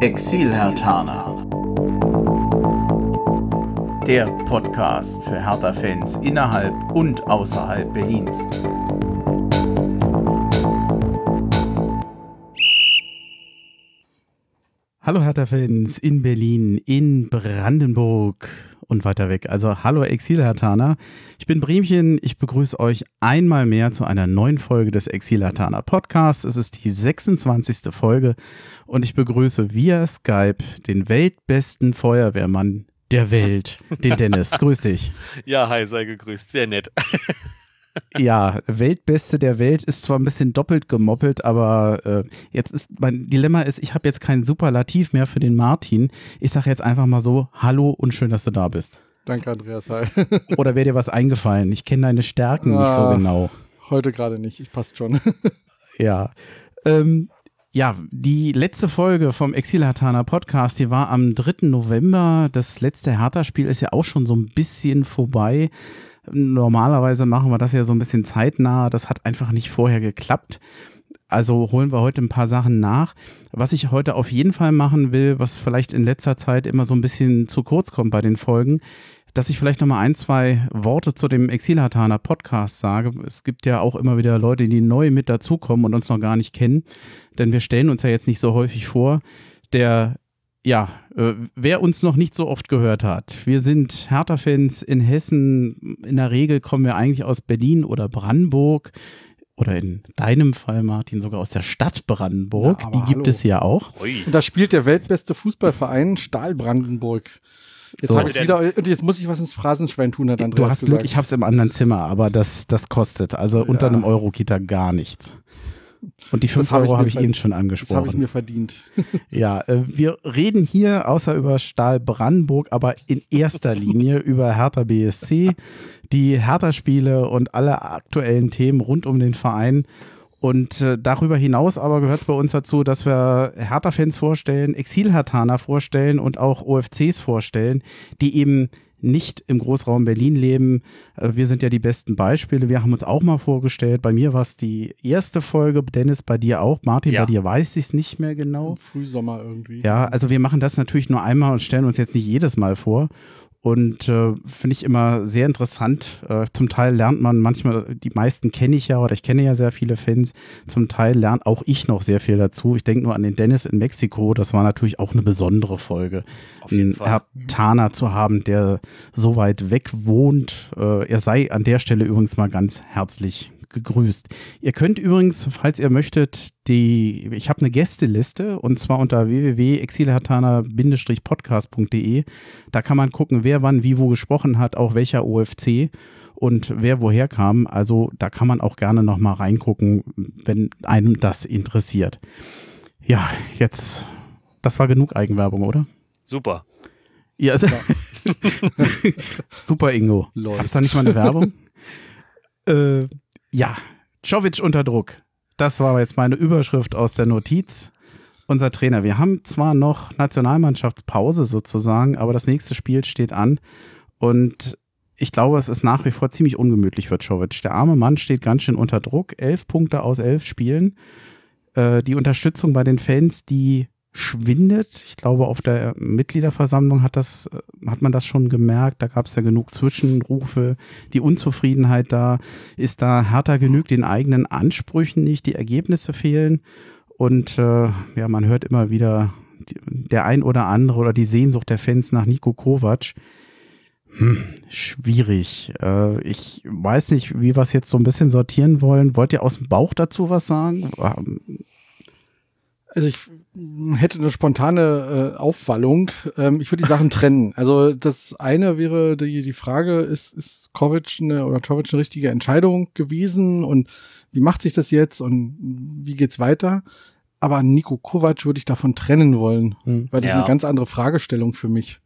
Exil-Hertaner. Der Podcast für Hertha-Fans innerhalb und außerhalb Berlins. Hallo Hertha-Fans in Berlin, in Brandenburg und weiter weg. Also hallo Exil-Hertaner. Ich bin Bremchen. Ich begrüße euch einmal mehr zu einer neuen Folge des Exil-Hertaner Podcasts. Es ist die 26. Folge und ich begrüße via Skype den weltbesten Feuerwehrmann der Welt, den Dennis. Grüß dich. Ja, hi, sei gegrüßt. Sehr nett. ja, Weltbeste der Welt ist zwar ein bisschen doppelt gemoppelt, aber äh, jetzt ist mein Dilemma ist, ich habe jetzt kein Superlativ mehr für den Martin. Ich sage jetzt einfach mal so, hallo und schön, dass du da bist. Danke, Andreas. Hi. Oder wäre dir was eingefallen? Ich kenne deine Stärken ah, nicht so ah, genau. Heute gerade nicht, ich passt schon. ja. Ähm, ja, die letzte Folge vom Exil-Hatana Podcast, die war am 3. November. Das letzte Hertha-Spiel ist ja auch schon so ein bisschen vorbei. Normalerweise machen wir das ja so ein bisschen zeitnah. Das hat einfach nicht vorher geklappt. Also holen wir heute ein paar Sachen nach. Was ich heute auf jeden Fall machen will, was vielleicht in letzter Zeit immer so ein bisschen zu kurz kommt bei den Folgen, dass ich vielleicht nochmal ein, zwei Worte zu dem Exilhataner Podcast sage. Es gibt ja auch immer wieder Leute, die neu mit dazukommen und uns noch gar nicht kennen, denn wir stellen uns ja jetzt nicht so häufig vor. Der ja, äh, wer uns noch nicht so oft gehört hat, wir sind Hertha-Fans in Hessen. In der Regel kommen wir eigentlich aus Berlin oder Brandenburg oder in deinem Fall, Martin, sogar aus der Stadt Brandenburg. Ja, Die gibt hallo. es ja auch. Und da spielt der weltbeste Fußballverein Stahl Brandenburg. Jetzt so. habe ich wieder und jetzt muss ich was ins Phrasenschwein tun, hat Andreas Du hast gesagt. Glück, ich habe es im anderen Zimmer, aber das, das kostet. Also ja. unter einem Euro geht da gar nichts. Und die 5 Euro habe ich, hab ich eben schon angesprochen. Das habe ich mir verdient. ja, äh, wir reden hier außer über Stahl Brandenburg, aber in erster Linie über Hertha BSC, die Hertha-Spiele und alle aktuellen Themen rund um den Verein. Und äh, darüber hinaus aber gehört es bei uns dazu, dass wir Hertha-Fans vorstellen, Exil-Hertaner vorstellen und auch OFCs vorstellen, die eben nicht im Großraum Berlin leben. Äh, wir sind ja die besten Beispiele. Wir haben uns auch mal vorgestellt. Bei mir war es die erste Folge. Dennis, bei dir auch. Martin, ja. bei dir weiß ich es nicht mehr genau. Im Frühsommer irgendwie. Ja, also wir machen das natürlich nur einmal und stellen uns jetzt nicht jedes Mal vor. Und äh, finde ich immer sehr interessant. Äh, zum Teil lernt man manchmal, die meisten kenne ich ja oder ich kenne ja sehr viele Fans. Zum Teil lernt auch ich noch sehr viel dazu. Ich denke nur an den Dennis in Mexiko. Das war natürlich auch eine besondere Folge. Einen Herr Tana zu haben, der so weit weg wohnt. Äh, er sei an der Stelle übrigens mal ganz herzlich gegrüßt. Ihr könnt übrigens, falls ihr möchtet, die, ich habe eine Gästeliste und zwar unter www.exilhatana-podcast.de. Da kann man gucken, wer wann wie wo gesprochen hat, auch welcher OFC und wer woher kam. Also da kann man auch gerne noch mal reingucken, wenn einem das interessiert. Ja, jetzt, das war genug Eigenwerbung, oder? Super. Ja, also, super, Ingo. Läuft. Hab's da nicht mal eine Werbung? äh, ja, Czovic unter Druck. Das war jetzt meine Überschrift aus der Notiz. Unser Trainer. Wir haben zwar noch Nationalmannschaftspause sozusagen, aber das nächste Spiel steht an. Und ich glaube, es ist nach wie vor ziemlich ungemütlich für Czovic. Der arme Mann steht ganz schön unter Druck. Elf Punkte aus elf Spielen. Äh, die Unterstützung bei den Fans, die schwindet. Ich glaube, auf der Mitgliederversammlung hat das, hat man das schon gemerkt. Da gab es ja genug Zwischenrufe. Die Unzufriedenheit da ist da härter genügt den eigenen Ansprüchen nicht. Die Ergebnisse fehlen. Und äh, ja, man hört immer wieder der ein oder andere oder die Sehnsucht der Fans nach Nico Kovac. Hm, schwierig. Äh, ich weiß nicht, wie wir es jetzt so ein bisschen sortieren wollen. Wollt ihr aus dem Bauch dazu was sagen? Also ich hätte eine spontane äh, Aufwallung. Ähm, ich würde die Sachen trennen. Also das eine wäre die, die Frage, ist, ist Kovic eine, oder Kovic eine richtige Entscheidung gewesen und wie macht sich das jetzt und wie geht's weiter? Aber Nico Kovac würde ich davon trennen wollen, hm. weil das ja. ist eine ganz andere Fragestellung für mich.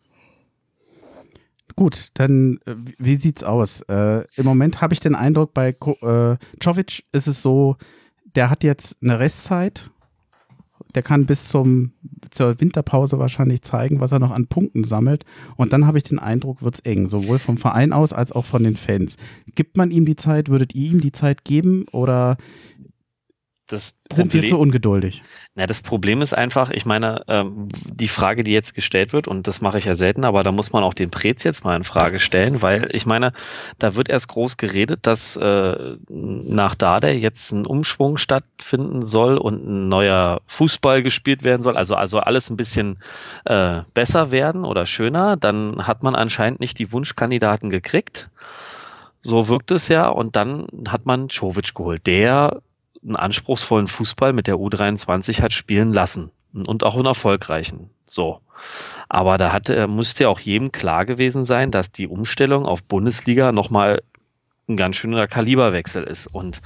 Gut, dann äh, wie sieht's aus? Äh, Im Moment habe ich den Eindruck, bei Ko äh, ist es so, der hat jetzt eine Restzeit der kann bis zum, zur Winterpause wahrscheinlich zeigen, was er noch an Punkten sammelt. Und dann habe ich den Eindruck, wird es eng, sowohl vom Verein aus als auch von den Fans. Gibt man ihm die Zeit? Würdet ihr ihm die Zeit geben? Oder das Sind wir zu ungeduldig? Na, das Problem ist einfach, ich meine, ähm, die Frage, die jetzt gestellt wird, und das mache ich ja selten, aber da muss man auch den Prez jetzt mal in Frage stellen, weil ich meine, da wird erst groß geredet, dass äh, nach Dade jetzt ein Umschwung stattfinden soll und ein neuer Fußball gespielt werden soll, also, also alles ein bisschen äh, besser werden oder schöner. Dann hat man anscheinend nicht die Wunschkandidaten gekriegt. So wirkt es ja. Und dann hat man Czovic geholt, der einen anspruchsvollen Fußball mit der U23 hat spielen lassen und auch einen erfolgreichen. So. Aber da hatte, musste ja auch jedem klar gewesen sein, dass die Umstellung auf Bundesliga nochmal ein ganz schöner Kaliberwechsel ist. Und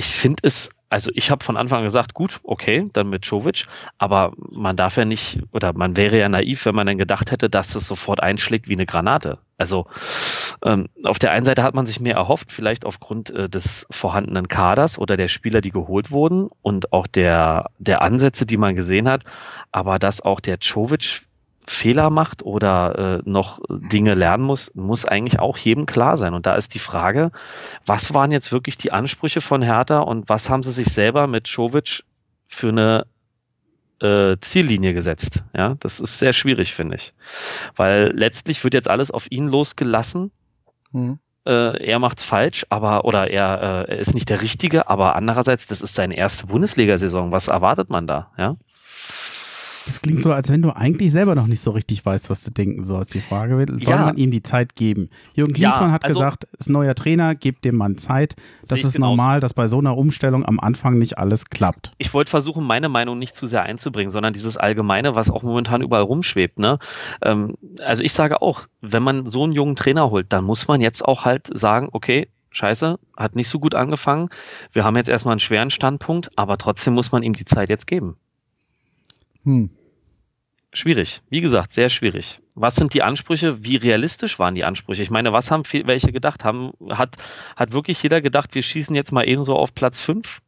ich finde es also ich habe von Anfang an gesagt, gut, okay, dann mit Jovic, aber man darf ja nicht, oder man wäre ja naiv, wenn man dann gedacht hätte, dass es sofort einschlägt wie eine Granate. Also ähm, auf der einen Seite hat man sich mehr erhofft, vielleicht aufgrund äh, des vorhandenen Kaders oder der Spieler, die geholt wurden und auch der, der Ansätze, die man gesehen hat, aber dass auch der Jovic Fehler macht oder äh, noch Dinge lernen muss, muss eigentlich auch jedem klar sein. Und da ist die Frage, was waren jetzt wirklich die Ansprüche von Hertha und was haben sie sich selber mit Jovic für eine äh, Ziellinie gesetzt? Ja, das ist sehr schwierig, finde ich. Weil letztlich wird jetzt alles auf ihn losgelassen. Mhm. Äh, er macht's falsch, aber oder er, äh, er ist nicht der Richtige, aber andererseits, das ist seine erste Bundesliga-Saison. Was erwartet man da? Ja. Das klingt so, als wenn du eigentlich selber noch nicht so richtig weißt, was du denken sollst. Die Frage soll ja. man ihm die Zeit geben? Jürgen Klinsmann ja, hat also, gesagt, ist neuer Trainer, gebt dem Mann Zeit. Das ist genauso. normal, dass bei so einer Umstellung am Anfang nicht alles klappt. Ich wollte versuchen, meine Meinung nicht zu sehr einzubringen, sondern dieses Allgemeine, was auch momentan überall rumschwebt. Ne? Ähm, also ich sage auch, wenn man so einen jungen Trainer holt, dann muss man jetzt auch halt sagen, okay, scheiße, hat nicht so gut angefangen. Wir haben jetzt erstmal einen schweren Standpunkt, aber trotzdem muss man ihm die Zeit jetzt geben. Hm. Schwierig. Wie gesagt, sehr schwierig. Was sind die Ansprüche? Wie realistisch waren die Ansprüche? Ich meine, was haben welche gedacht? Haben, hat, hat wirklich jeder gedacht, wir schießen jetzt mal ebenso auf Platz 5?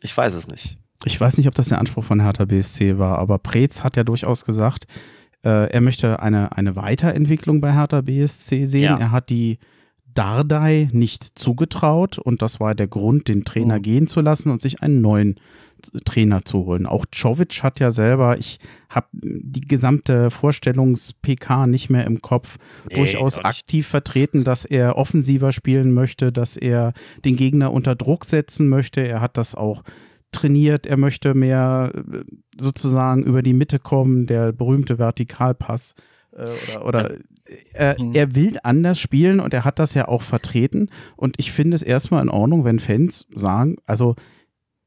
Ich weiß es nicht. Ich weiß nicht, ob das der Anspruch von Hertha BSC war, aber Preetz hat ja durchaus gesagt, äh, er möchte eine, eine Weiterentwicklung bei Hertha BSC sehen. Ja. Er hat die Dardai nicht zugetraut und das war der Grund, den Trainer mhm. gehen zu lassen und sich einen neuen Trainer zu holen. Auch Czovic hat ja selber, ich habe die gesamte Vorstellungs-PK nicht mehr im Kopf, nee, durchaus aktiv vertreten, dass er offensiver spielen möchte, dass er den Gegner unter Druck setzen möchte. Er hat das auch trainiert, er möchte mehr äh, sozusagen über die Mitte kommen, der berühmte Vertikalpass äh, oder, oder äh, mhm. er will anders spielen und er hat das ja auch vertreten und ich finde es erstmal in Ordnung, wenn Fans sagen, also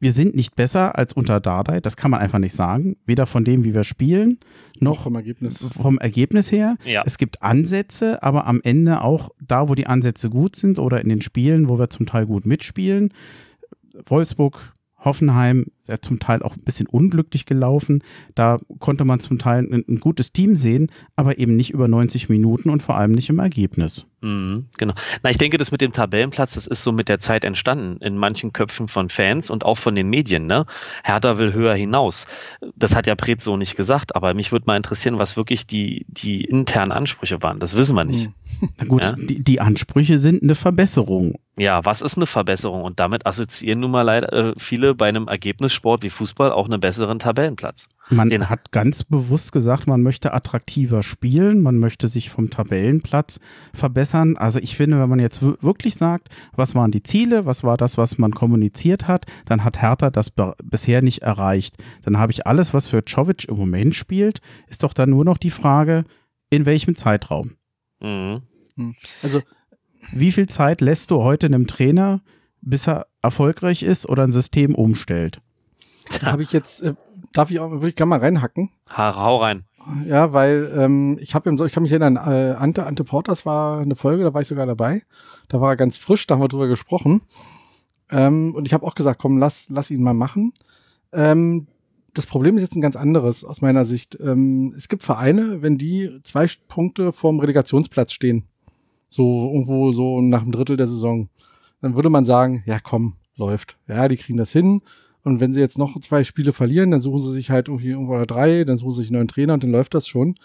wir sind nicht besser als unter Dardai, das kann man einfach nicht sagen. Weder von dem, wie wir spielen, noch vom Ergebnis, vom Ergebnis her. Ja. Es gibt Ansätze, aber am Ende auch da, wo die Ansätze gut sind oder in den Spielen, wo wir zum Teil gut mitspielen. Wolfsburg Hoffenheim ja zum Teil auch ein bisschen unglücklich gelaufen. Da konnte man zum Teil ein, ein, gutes Team sehen, aber eben nicht über 90 Minuten und vor allem nicht im Ergebnis. Mhm, genau. Na, ich denke, das mit dem Tabellenplatz, das ist so mit der Zeit entstanden in manchen Köpfen von Fans und auch von den Medien. Ne? Hertha will höher hinaus. Das hat ja Pret so nicht gesagt, aber mich würde mal interessieren, was wirklich die, die internen Ansprüche waren. Das wissen wir nicht. Mhm. Na gut, ja? die, die Ansprüche sind eine Verbesserung. Ja, was ist eine Verbesserung? Und damit assoziieren nun mal leider äh, viele bei einem Ergebnissport wie Fußball auch einen besseren Tabellenplatz. Man Den hat ganz bewusst gesagt, man möchte attraktiver spielen, man möchte sich vom Tabellenplatz verbessern. Also ich finde, wenn man jetzt wirklich sagt, was waren die Ziele, was war das, was man kommuniziert hat, dann hat Hertha das bisher nicht erreicht. Dann habe ich alles, was für Czovic im Moment spielt, ist doch dann nur noch die Frage, in welchem Zeitraum. Mhm. Hm. Also wie viel Zeit lässt du heute einem Trainer, bis er erfolgreich ist oder ein System umstellt? Da habe ich jetzt, äh, darf ich auch, würde ich gerne mal reinhacken? Ha, hau rein. Ja, weil ähm, ich habe so, ich kann mich erinnern, äh, Ante, Ante Porters war eine Folge, da war ich sogar dabei. Da war er ganz frisch, da haben wir drüber gesprochen. Ähm, und ich habe auch gesagt, komm, lass, lass ihn mal machen. Ähm, das Problem ist jetzt ein ganz anderes aus meiner Sicht. Ähm, es gibt Vereine, wenn die zwei Punkte vorm Relegationsplatz stehen, so irgendwo so nach einem Drittel der Saison. Dann würde man sagen, ja komm, läuft. Ja, die kriegen das hin. Und wenn sie jetzt noch zwei Spiele verlieren, dann suchen sie sich halt irgendwie irgendwo oder drei, dann suchen sie sich einen neuen Trainer und dann läuft das schon.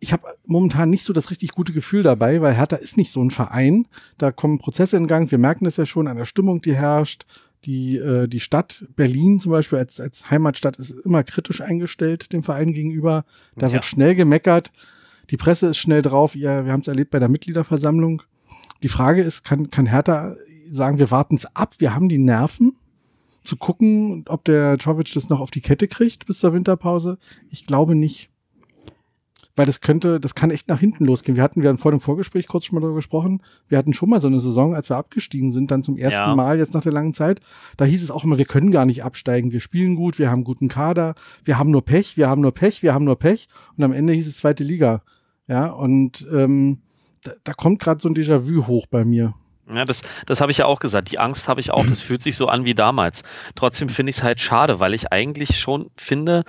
Ich habe momentan nicht so das richtig gute Gefühl dabei, weil Hertha ist nicht so ein Verein. Da kommen Prozesse in Gang. Wir merken das ja schon an der Stimmung, die herrscht. Die, äh, die Stadt Berlin zum Beispiel als, als Heimatstadt ist immer kritisch eingestellt dem Verein gegenüber. Da Ja. wird schnell gemeckert. Die Presse ist schnell drauf. Ja, wir haben es erlebt bei der Mitgliederversammlung. Die Frage ist, kann, kann Hertha sagen, wir warten es ab, wir haben die Nerven zu gucken, ob der Jovic das noch auf die Kette kriegt bis zur Winterpause? Ich glaube nicht. Weil das könnte, das kann echt nach hinten losgehen. Wir hatten, wir hatten vor dem Vorgespräch kurz schon mal darüber gesprochen. Wir hatten schon mal so eine Saison, als wir abgestiegen sind, dann zum ersten Ja. Mal jetzt nach der langen Zeit. Da hieß es auch immer, wir können gar nicht absteigen. Wir spielen gut, wir haben guten Kader, wir haben nur Pech, wir haben nur Pech, wir haben nur Pech. Und am Ende hieß es zweite Liga. Ja, und ähm, da, da kommt gerade so ein Déjà-vu hoch bei mir. Ja, das, das habe ich ja auch gesagt. Die Angst habe ich auch. Das fühlt sich so an wie damals. Trotzdem finde ich es halt schade, weil ich eigentlich schon finde,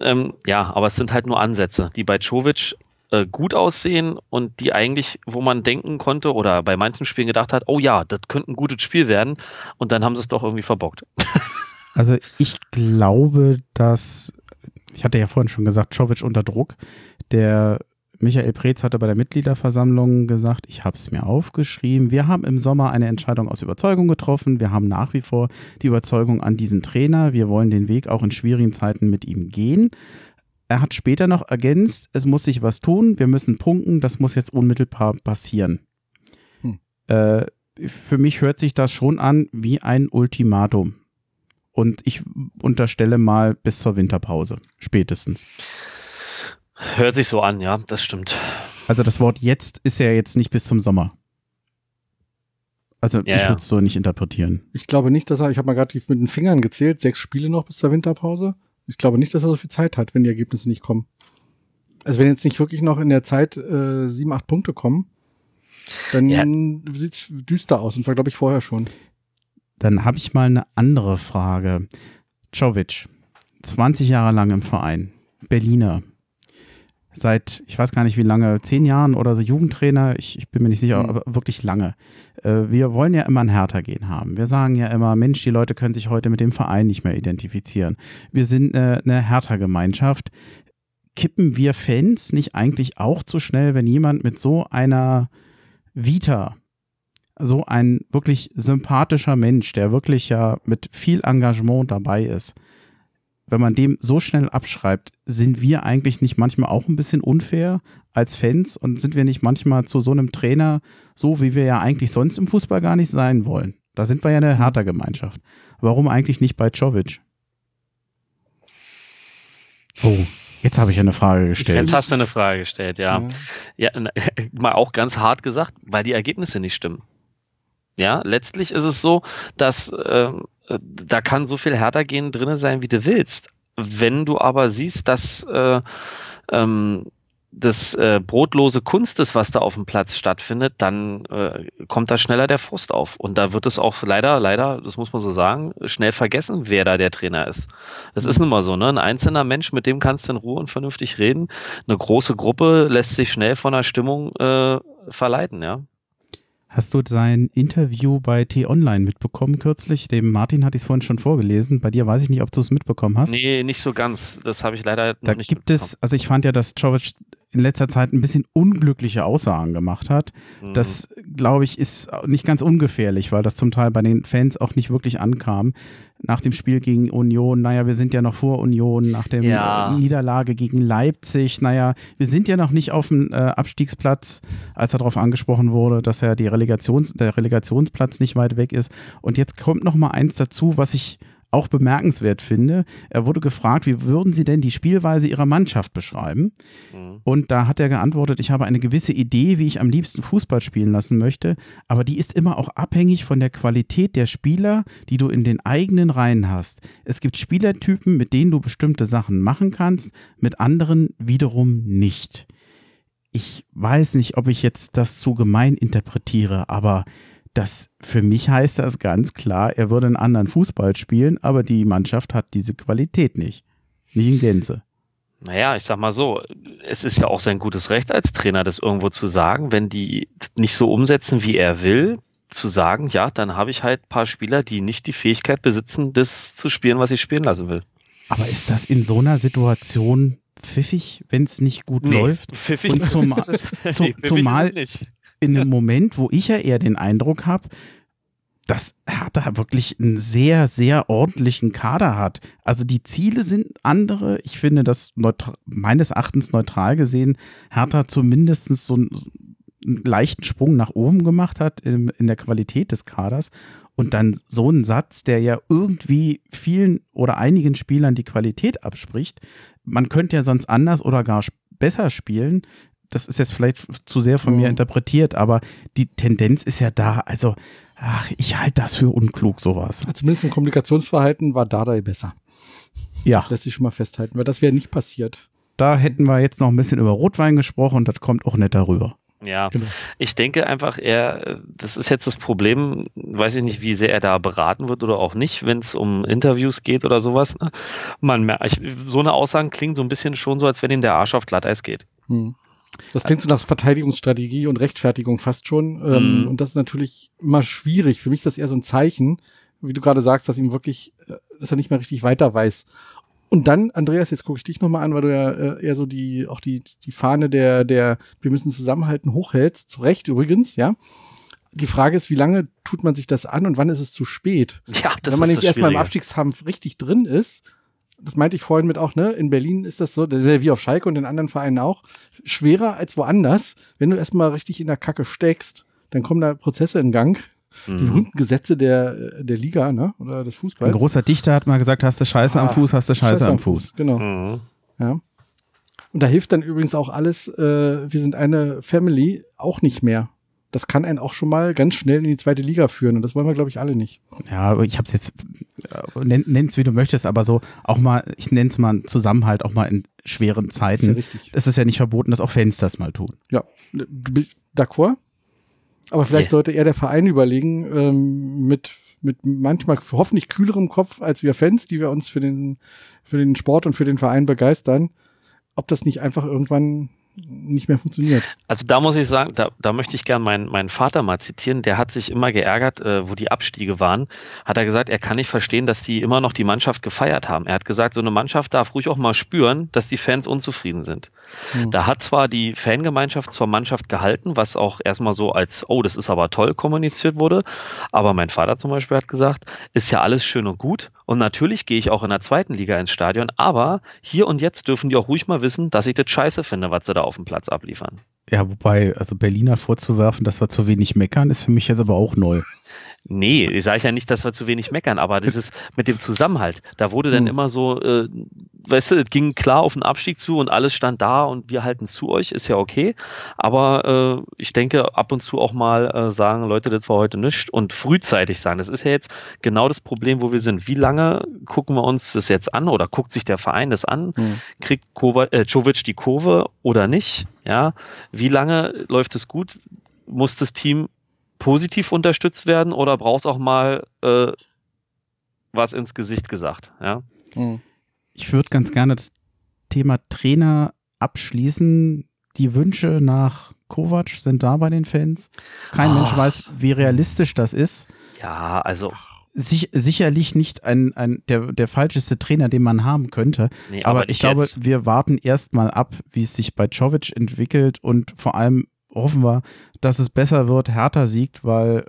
ähm, ja, aber es sind halt nur Ansätze, die bei Czovic äh, gut aussehen und die eigentlich, wo man denken konnte oder bei manchen Spielen gedacht hat, oh ja, das könnte ein gutes Spiel werden und dann haben sie es doch irgendwie verbockt. Also ich glaube, dass, ich hatte ja vorhin schon gesagt, Czovic unter Druck. Der Michael Preetz hatte bei der Mitgliederversammlung gesagt, ich habe es mir aufgeschrieben. Wir haben im Sommer eine Entscheidung aus Überzeugung getroffen. Wir haben nach wie vor die Überzeugung an diesen Trainer. Wir wollen den Weg auch in schwierigen Zeiten mit ihm gehen. Er hat später noch ergänzt, es muss sich was tun, wir müssen punkten, das muss jetzt unmittelbar passieren. Hm. Äh, für mich hört sich das schon an wie ein Ultimatum. Und ich unterstelle mal bis zur Winterpause, spätestens. Hört sich so an, ja, das stimmt. Also das Wort jetzt ist ja jetzt nicht bis zum Sommer. Also Ja, ich würde es so nicht interpretieren. Ich glaube nicht, dass er, ich habe mal gerade mit den Fingern gezählt, sechs Spiele noch bis zur Winterpause. Ich glaube nicht, dass er so viel Zeit hat, wenn die Ergebnisse nicht kommen. Also wenn jetzt nicht wirklich noch in der Zeit äh, sieben, acht Punkte kommen, dann Ja. sieht's düster aus und war, glaube ich, vorher schon. Dann habe ich mal eine andere Frage. Czovic, 20 Jahre lang im Verein, Berliner. Seit, ich weiß gar nicht wie lange, zehn Jahren oder so Jugendtrainer, ich, ich bin mir nicht sicher, Mhm. aber wirklich lange. Äh, wir wollen ja immer ein Härter gehen haben. Wir sagen ja immer, Mensch, die Leute können sich heute mit dem Verein nicht mehr identifizieren. Wir sind äh, eine Härter-Gemeinschaft. Kippen wir Fans nicht eigentlich auch zu schnell, wenn jemand mit so einer Vita so ein wirklich sympathischer Mensch, der wirklich ja mit viel Engagement dabei ist, wenn man dem so schnell abschreibt, sind wir eigentlich nicht manchmal auch ein bisschen unfair als Fans und sind wir nicht manchmal zu so einem Trainer so, wie wir ja eigentlich sonst im Fußball gar nicht sein wollen? Da sind wir ja eine härter Gemeinschaft. Warum eigentlich nicht bei Czovic? Oh, jetzt habe ich eine Frage gestellt. Jetzt hast du eine Frage gestellt, ja. Ja. Ja, mal auch ganz hart gesagt, weil die Ergebnisse nicht stimmen. Ja, letztlich ist es so, dass ähm, äh, da kann so viel härter gehen drinne sein, wie du willst. Wenn du aber siehst, dass äh, ähm, das äh, brotlose Kunst ist, was da auf dem Platz stattfindet, dann äh, kommt da schneller der Frust auf. Und da wird es auch leider, leider, das muss man so sagen, schnell vergessen, wer da der Trainer ist. Das ist nun mal so, ne? Ein einzelner Mensch, mit dem kannst du in Ruhe und vernünftig reden. Eine große Gruppe lässt sich schnell von der Stimmung äh, verleiten, ja. Hast du sein Interview bei T-Online mitbekommen kürzlich? Dem Martin hatte ich es vorhin schon vorgelesen. Bei dir weiß ich nicht, ob du es mitbekommen hast. Nee, nicht so ganz. Das habe ich leider Da noch nicht gibt es, also ich fand ja, dass Czovic in letzter Zeit ein bisschen unglückliche Aussagen gemacht hat. mitbekommen. Das, glaube ich, ist nicht ganz ungefährlich, weil das zum Teil bei den Fans auch nicht wirklich ankam. Nach dem Spiel gegen Union, naja, wir sind ja noch vor Union, nach der Ja. Niederlage gegen Leipzig, naja, wir sind ja noch nicht auf dem äh, Abstiegsplatz, als er darauf angesprochen wurde, dass ja die Relegations, der Relegationsplatz nicht weit weg ist. Und jetzt kommt noch mal eins dazu, was ich auch bemerkenswert finde. Er wurde gefragt, wie würden Sie denn die Spielweise Ihrer Mannschaft beschreiben? Mhm. Und da hat er geantwortet, ich habe eine gewisse Idee, wie ich am liebsten Fußball spielen lassen möchte, aber die ist immer auch abhängig von der Qualität der Spieler, die du in den eigenen Reihen hast. Es gibt Spielertypen, mit denen du bestimmte Sachen machen kannst, mit anderen wiederum nicht. Ich weiß nicht, ob ich jetzt das zu gemein interpretiere, aber das für mich heißt das ganz klar, er würde einen anderen Fußball spielen, aber die Mannschaft hat diese Qualität nicht. Nicht in Gänze. Naja, ich sag mal so, es ist ja auch sein gutes Recht als Trainer, das irgendwo zu sagen, wenn die nicht so umsetzen, wie er will, zu sagen, ja, dann habe ich halt ein paar Spieler, die nicht die Fähigkeit besitzen, das zu spielen, was ich spielen lassen will. Aber ist das in so einer Situation pfiffig, wenn es nicht gut läuft? Pfiffig Und zum- zu- nee, pfiffig zumal- nicht. In einem Moment, wo ich ja eher den Eindruck habe, dass Hertha wirklich einen sehr, sehr ordentlichen Kader hat. Also die Ziele sind andere. Ich finde, dass meines Erachtens neutral gesehen Hertha zumindest so einen, einen leichten Sprung nach oben gemacht hat in, in der Qualität des Kaders. Und dann so ein Satz, der ja irgendwie vielen oder einigen Spielern die Qualität abspricht. Man könnte ja sonst anders oder gar besser spielen. Das ist jetzt vielleicht zu sehr von mhm. mir interpretiert, aber die Tendenz ist ja da. Also Ach, ich halte das für unklug, sowas. Zumindest im Kommunikationsverhalten war Dardai besser. Ja. Das lässt sich schon mal festhalten, weil das wäre nicht passiert. Da hätten wir jetzt noch ein bisschen über Rotwein gesprochen und das kommt auch nicht darüber. Ja, genau. ich denke einfach, er, das ist jetzt das Problem, weiß ich nicht, wie sehr er da beraten wird oder auch nicht, wenn es um Interviews geht oder sowas. Ne? Man merkt, so eine Aussagen klingen so ein bisschen schon so, als wenn ihm der Arsch auf Glatteis geht. Hm. Das klingt so nach Verteidigungsstrategie und Rechtfertigung fast schon. Ähm, mhm. Und das ist natürlich immer schwierig. Für mich ist das eher so ein Zeichen, wie du gerade sagst, dass ihm wirklich, äh, dass er nicht mehr richtig weiter weiß. Und dann, Andreas, jetzt gucke ich dich nochmal an, weil du ja äh, eher so die, auch die, die Fahne der, der, wir müssen zusammenhalten, hochhältst. Zu Recht übrigens, ja. Die Frage ist, wie lange tut man sich das an und wann ist es zu spät? Ja, das Wenn man nicht erstmal im Abstiegskampf richtig drin ist, das meinte ich vorhin mit auch, ne? In Berlin ist das so, wie auf Schalke und in anderen Vereinen auch, schwerer als woanders. Wenn du erstmal richtig in der Kacke steckst, dann kommen da Prozesse in Gang. Mhm. Die berühmten Gesetze der, der Liga, ne? Oder des Fußballs. Ein großer Dichter hat mal gesagt, hast du Scheiße ah, am Fuß, hast du Scheiße, Scheiße am Fuß. Fuß. Genau. Mhm. Ja. Und da hilft dann übrigens auch alles, äh, wir sind eine Family, auch nicht mehr das kann einen auch schon mal ganz schnell in die zweite Liga führen. Und das wollen wir, glaube ich, alle nicht. Ja, aber ich habe es jetzt, äh, nenn es wie du möchtest, aber so auch mal, ich nenne es mal Zusammenhalt, auch mal in schweren Zeiten. Das ist ja richtig. Es ist ja nicht verboten, dass auch Fans das mal tun. Ja, du bist d'accord. Aber vielleicht yeah. sollte eher der Verein überlegen, ähm, mit, mit manchmal hoffentlich kühlerem Kopf als wir Fans, die wir uns für den, für den Sport und für den Verein begeistern, ob das nicht einfach irgendwann nicht mehr funktioniert. Also da muss ich sagen, da, da möchte ich gerne meinen, meinen Vater mal zitieren. Der hat sich immer geärgert, äh, wo die Abstiege waren. Hat er gesagt, er kann nicht verstehen, dass die immer noch die Mannschaft gefeiert haben. Er hat gesagt, so eine Mannschaft darf ruhig auch mal spüren, dass die Fans unzufrieden sind. Hm. Da hat zwar die Fangemeinschaft zur Mannschaft gehalten, was auch erstmal so als, oh, das ist aber toll kommuniziert wurde. Aber mein Vater zum Beispiel hat gesagt, ist ja alles schön und gut. Und natürlich gehe ich auch in der zweiten Liga ins Stadion. Aber hier und jetzt dürfen die auch ruhig mal wissen, dass ich das scheiße finde, was sie da auf dem Platz abliefern. Ja, wobei, also Berliner vorzuwerfen, dass wir zu wenig meckern, ist für mich jetzt aber auch neu. Nee, ich sage ja nicht, dass wir zu wenig meckern, aber das ist mit dem Zusammenhalt. Da wurde dann hm. immer so, äh, weißt du, es ging klar auf den Abstieg zu und alles stand da und wir halten zu euch, ist ja okay. Aber äh, ich denke, ab und zu auch mal äh, sagen, Leute, das war heute nichts und frühzeitig sagen. Das ist ja jetzt genau das Problem, wo wir sind. Wie lange gucken wir uns das jetzt an oder guckt sich der Verein das an? Hm. Kriegt Kovac, äh, Jovic die Kurve oder nicht? Ja, wie lange läuft es gut? Muss das Team positiv unterstützt werden oder brauchst auch mal äh, was ins Gesicht gesagt? Ja. Mhm. Ich würde ganz gerne das Thema Trainer abschließen. Die Wünsche nach Kovac sind da bei den Fans. Kein oh. Mensch weiß, wie realistisch das ist. Ja, also. Sich, sicherlich nicht ein, ein, der, der falscheste Trainer, den man haben könnte. Nee, aber, aber ich glaube, jetzt. wir warten erst mal ab, wie es sich bei Czovic entwickelt und vor allem hoffen wir, dass es besser wird, Hertha siegt, weil,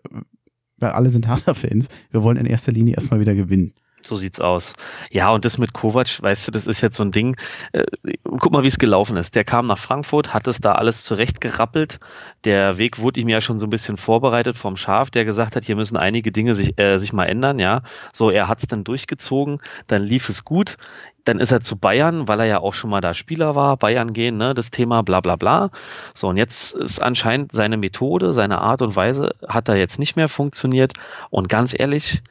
weil alle sind Hertha-Fans. Wir wollen in erster Linie erstmal wieder gewinnen. So sieht's aus. Ja, und das mit Kovac, weißt du, das ist jetzt so ein Ding. Äh, guck mal, wie es gelaufen ist. Der kam nach Frankfurt, hat es da alles zurechtgerappelt. Der Weg wurde ihm ja schon so ein bisschen vorbereitet vom Schaf, der gesagt hat, hier müssen einige Dinge sich, äh, sich mal ändern, ja. So, er hat's dann durchgezogen, dann lief es gut. Dann ist er zu Bayern, weil er ja auch schon mal da Spieler war. Bayern gehen, ne, das Thema, bla bla bla. So, und jetzt ist anscheinend seine Methode, seine Art und Weise hat da jetzt nicht mehr funktioniert. Und ganz ehrlich,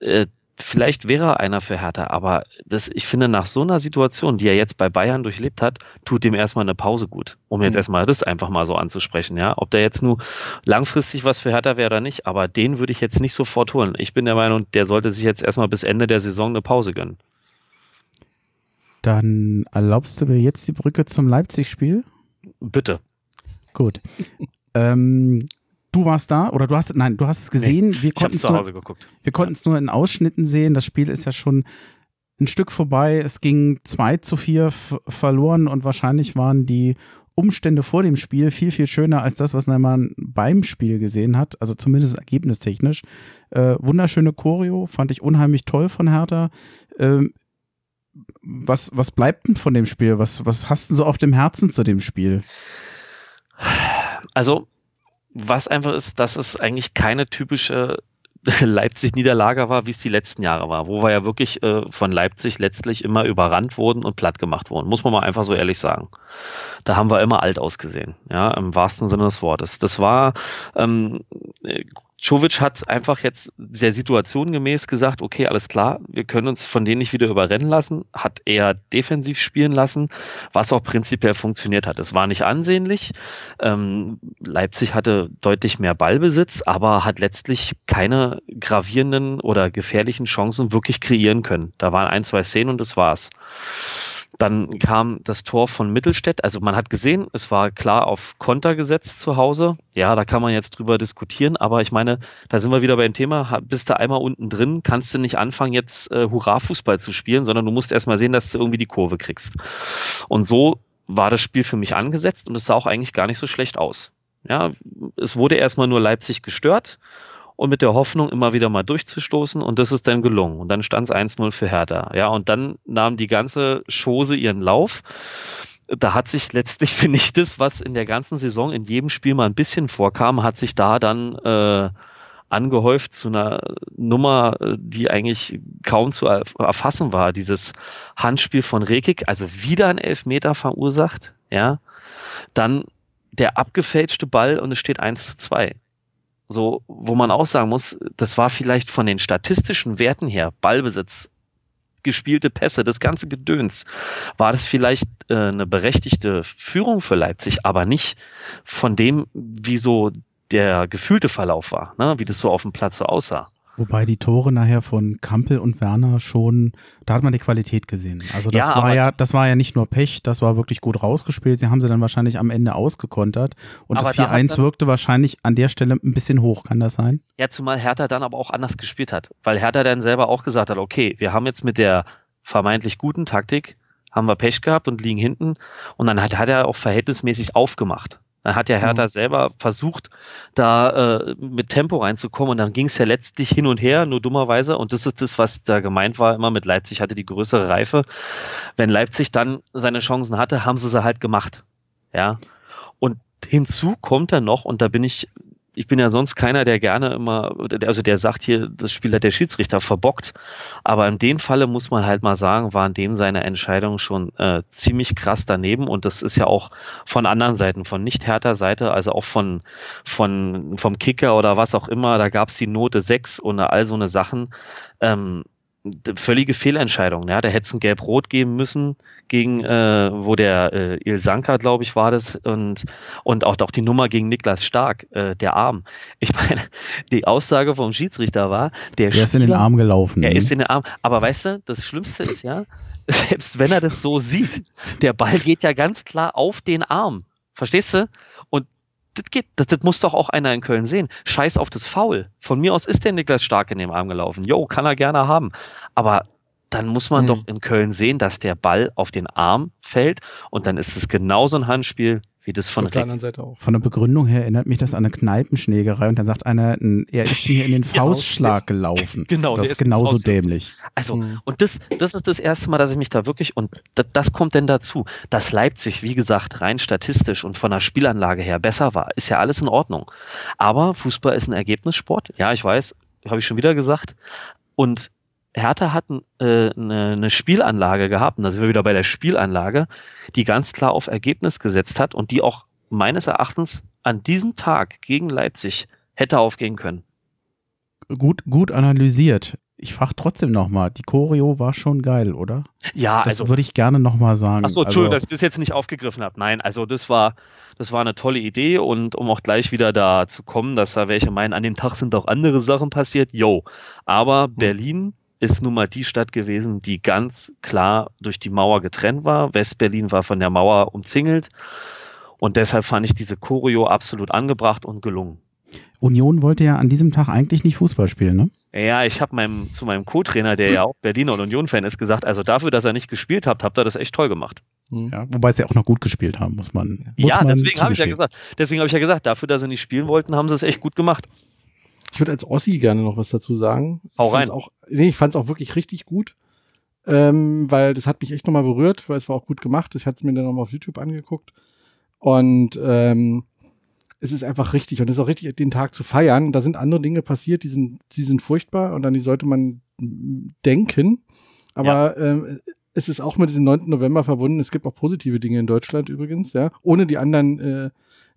äh, vielleicht wäre er einer für Hertha, aber das, ich finde, nach so einer Situation, die er jetzt bei Bayern durchlebt hat, tut ihm erstmal eine Pause gut, um jetzt mhm. erstmal das einfach mal so anzusprechen, ja. Ob der jetzt nur langfristig was für Hertha wäre oder nicht, aber den würde ich jetzt nicht sofort holen. Ich bin der Meinung, der sollte sich jetzt erstmal bis Ende der Saison eine Pause gönnen. Dann erlaubst du mir jetzt die Brücke zum Leipzig-Spiel? Bitte. Gut. ähm, du warst da oder du hast nein, du hast es gesehen. Nee, wir konnten es nur, wir konnten es nur in Ausschnitten sehen. Das Spiel ist ja schon ein Stück vorbei. Es ging 2 zu 4 verloren und wahrscheinlich waren die Umstände vor dem Spiel viel, viel schöner als das, was man beim Spiel gesehen hat, also zumindest ergebnistechnisch. Äh, wunderschöne Choreo, fand ich unheimlich toll von Hertha. Ähm, was, was bleibt denn von dem Spiel? Was, was hast du so auf dem Herzen zu dem Spiel? Also, was einfach ist, dass es eigentlich keine typische Leipzig-Niederlage war, wie es die letzten Jahre war, wo wir ja wirklich äh, von Leipzig letztlich immer überrannt wurden und platt gemacht wurden, muss man mal einfach so ehrlich sagen. Da haben wir immer alt ausgesehen, ja, im wahrsten Sinne des Wortes. Das war ähm, Czovic hat einfach jetzt der Situation gemäß gesagt, okay, alles klar, wir können uns von denen nicht wieder überrennen lassen, hat eher defensiv spielen lassen, was auch prinzipiell funktioniert hat. Es war nicht ansehnlich. Ähm, Leipzig hatte deutlich mehr Ballbesitz, aber hat letztlich keine gravierenden oder gefährlichen Chancen wirklich kreieren können. Da waren ein, zwei Szenen und das war's. Dann kam das Tor von Mittelstädt. Also man hat gesehen, es war klar auf Konter gesetzt zu Hause. Ja, da kann man jetzt drüber diskutieren, aber ich meine, da sind wir wieder beim Thema, bist du einmal unten drin, kannst du nicht anfangen, jetzt äh, Hurra-Fußball zu spielen, sondern du musst erstmal sehen, dass du irgendwie die Kurve kriegst. Und so war das Spiel für mich angesetzt und es sah auch eigentlich gar nicht so schlecht aus. Ja, es wurde erstmal nur Leipzig gestört und mit der Hoffnung, immer wieder mal durchzustoßen und das ist dann gelungen. Und dann stand es 1-0 für Hertha. Ja, und dann nahm die ganze Chose ihren Lauf. Da hat sich letztlich, finde ich, das, was in der ganzen Saison in jedem Spiel mal ein bisschen vorkam, hat sich da dann äh, angehäuft zu einer Nummer, die eigentlich kaum zu erfassen war. Dieses Handspiel von Rekik, also wieder ein Elfmeter verursacht, ja. Dann der abgefälschte Ball und es steht 1 zu 2. So, wo man auch sagen muss, das war vielleicht von den statistischen Werten her, Ballbesitz, gespielte Pässe, das ganze Gedöns, war das vielleicht äh, eine berechtigte Führung für Leipzig, aber nicht von dem, wie so der gefühlte Verlauf war, ne? wie das so auf dem Platz so aussah. Wobei die Tore nachher von Kampel und Werner schon, da hat man die Qualität gesehen. Also das ja, war ja, das war ja nicht nur Pech, das war wirklich gut rausgespielt. Sie haben sie dann wahrscheinlich am Ende ausgekontert. Und das 4-1 wirkte wahrscheinlich an der Stelle ein bisschen hoch, kann das sein? Ja, zumal Hertha dann aber auch anders gespielt hat. Weil Hertha dann selber auch gesagt hat, okay, wir haben jetzt mit der vermeintlich guten Taktik, haben wir Pech gehabt und liegen hinten. Und dann hat, hat er auch verhältnismäßig aufgemacht. Dann hat ja Hertha mhm. selber versucht, da äh, mit Tempo reinzukommen und dann ging es ja letztlich hin und her, nur dummerweise. Und das ist das, was da gemeint war, immer mit Leipzig hatte die größere Reife. Wenn Leipzig dann seine Chancen hatte, haben sie sie halt gemacht. Ja. Und hinzu kommt dann noch, und da bin ich ich bin ja sonst keiner, der gerne immer, also der sagt hier, das Spiel hat der Schiedsrichter verbockt. Aber in dem Falle muss man halt mal sagen, waren dem seine Entscheidungen schon äh, ziemlich krass daneben. Und das ist ja auch von anderen Seiten, von nicht härter Seite, also auch von, von vom Kicker oder was auch immer, da gab es die Note 6 und all so eine Sachen. Ähm, völlige Fehlentscheidung. Ja, da hätte es ein Gelb-Rot geben müssen gegen, äh, wo der äh, Il Sanka, glaube ich, war das und und auch, auch die Nummer gegen Niklas Stark, äh, der Arm. Ich meine, die Aussage vom Schiedsrichter war, der, der ist in den Arm gelaufen. Er ne? ist in den Arm. Aber weißt du, das Schlimmste ist ja, selbst wenn er das so sieht, der Ball geht ja ganz klar auf den Arm. Verstehst du? Und das geht, das, das muss doch auch einer in Köln sehen. Scheiß auf das Foul. Von mir aus ist der Niklas Stark in dem Arm gelaufen. Jo, kann er gerne haben. Aber dann muss man mhm. doch in Köln sehen, dass der Ball auf den Arm fällt und dann ist es genauso ein Handspiel wie das von der anderen Seite auch. Von der Begründung her erinnert mich das an eine Kneipenschlägerei und dann sagt einer, er ist mir in den Faustschlag gelaufen. Genau, das ist genauso dämlich. Also, mhm. und das, das ist das erste Mal, dass ich mich da wirklich, und das, das kommt denn dazu, dass Leipzig, wie gesagt, rein statistisch und von der Spielanlage her besser war, ist ja alles in Ordnung. Aber Fußball ist ein Ergebnissport. Ja, ich weiß, habe ich schon wieder gesagt. Und Hertha hat äh, eine, eine Spielanlage gehabt, und da sind wir wieder bei der Spielanlage, die ganz klar auf Ergebnis gesetzt hat und die auch meines Erachtens an diesem Tag gegen Leipzig hätte aufgehen können. Gut, gut analysiert. Ich frage trotzdem nochmal, die Choreo war schon geil, oder? Ja, das also. würde ich gerne nochmal sagen. Achso, Entschuldigung, also, dass ich das jetzt nicht aufgegriffen habe. Nein, also das war, das war eine tolle Idee und um auch gleich wieder da zu kommen, dass da welche meinen, an dem Tag sind auch andere Sachen passiert, yo. Aber hm. Berlin ist nun mal die Stadt gewesen, die ganz klar durch die Mauer getrennt war. Westberlin war von der Mauer umzingelt. Und deshalb fand ich diese Choreo absolut angebracht und gelungen. Union wollte ja an diesem Tag eigentlich nicht Fußball spielen, ne? Ja, ich habe meinem, zu meinem Co-Trainer, der ja auch Berliner und Union-Fan ist, gesagt, also dafür, dass er nicht gespielt hat, habt ihr das echt toll gemacht. Mhm. Ja, wobei sie ja auch noch gut gespielt haben, muss man. Muss ja, man deswegen habe ich ja gesagt. Deswegen habe ich ja gesagt, dafür, dass sie nicht spielen wollten, haben sie es echt gut gemacht. Ich würde als Ossi gerne noch was dazu sagen. Hau rein. Auch, nee, ich fand es auch wirklich richtig gut. Ähm, weil das hat mich echt nochmal berührt, weil es war auch gut gemacht. Ich hatte es mir dann nochmal auf YouTube angeguckt. Und ähm, es ist einfach richtig und es ist auch richtig, den Tag zu feiern. Da sind andere Dinge passiert, die sind, die sind furchtbar und an die sollte man denken. Aber ja. ähm, es ist auch mit diesem 9. November verbunden. Es gibt auch positive Dinge in Deutschland übrigens, ja, ohne die anderen äh,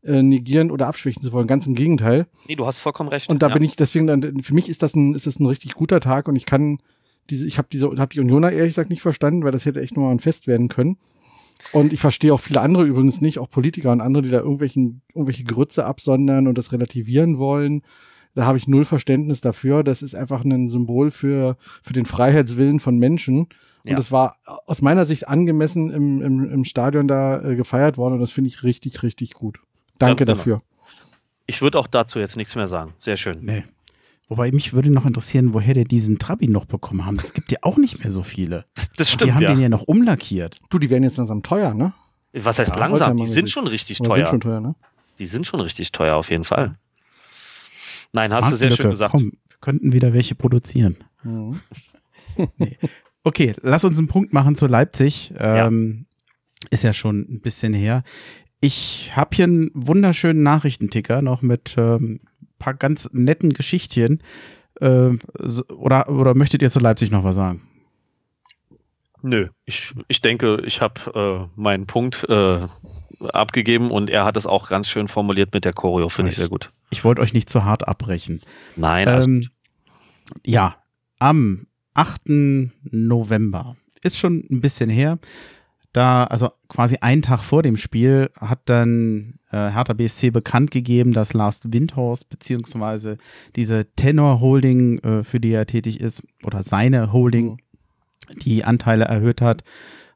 äh, negieren oder abschwächen zu wollen. Ganz im Gegenteil. Nee, du hast vollkommen recht. Und da ja. bin ich deswegen, für mich ist das ein, ist das ein richtig guter Tag und ich kann diese, ich habe diese, habe die Unioner ehrlich gesagt nicht verstanden, weil das hätte echt nochmal ein Fest werden können. Und ich verstehe auch viele andere übrigens nicht, auch Politiker und andere, die da irgendwelchen, irgendwelche Grütze absondern und das relativieren wollen. Da habe ich null Verständnis dafür. Das ist einfach ein Symbol für, für den Freiheitswillen von Menschen. Und ja. das war aus meiner Sicht angemessen im, im, im Stadion da äh, gefeiert worden und das finde ich richtig, richtig gut. Danke genau. dafür. Ich würde auch dazu jetzt nichts mehr sagen. Sehr schön. Nee. Wobei mich würde noch interessieren, woher der diesen Trabi noch bekommen haben. Es gibt ja auch nicht mehr so viele. Das stimmt. Die haben ja. den ja noch umlackiert. Du, die werden jetzt langsam teuer, ne? Was heißt ja, langsam? Die sind schon richtig teuer. Sind schon teuer ne? Die sind schon richtig teuer, auf jeden Fall. Nein, hast du sehr schön gesagt. Komm, wir könnten wieder welche produzieren. Mhm. nee. Okay, lass uns einen Punkt machen zu Leipzig. Ähm, ja. Ist ja schon ein bisschen her. Ich habe hier einen wunderschönen Nachrichtenticker noch mit ähm, paar ganz netten Geschichtchen. Äh, oder, oder möchtet ihr zu Leipzig noch was sagen? Nö, ich, ich denke, ich habe äh, meinen Punkt äh, abgegeben und er hat es auch ganz schön formuliert mit der Choreo, finde ich, sehr gut. Ich wollte euch nicht zu hart abbrechen. Nein, ähm, ja, am 8. November. Ist schon ein bisschen her. Da, also quasi einen Tag vor dem Spiel, hat dann äh, Hertha BSC bekannt gegeben, dass Lars Windhorst beziehungsweise diese Tenor Holding, äh, für die er tätig ist, oder seine Holding, mhm. die Anteile erhöht hat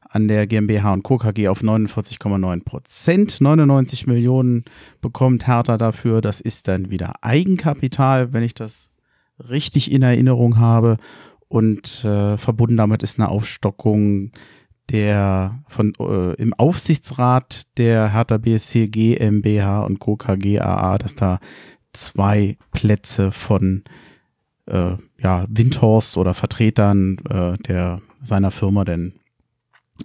an der GmbH und Co. KG auf 49,9 Prozent. 99 Millionen bekommt Hertha dafür. Das ist dann wieder Eigenkapital, wenn ich das richtig in Erinnerung habe und äh, verbunden damit ist eine Aufstockung der von äh, im Aufsichtsrat der Hertha BSC GmbH und Co. KGAA, dass da zwei Plätze von äh, ja, Windhorst oder Vertretern äh, der seiner Firma denn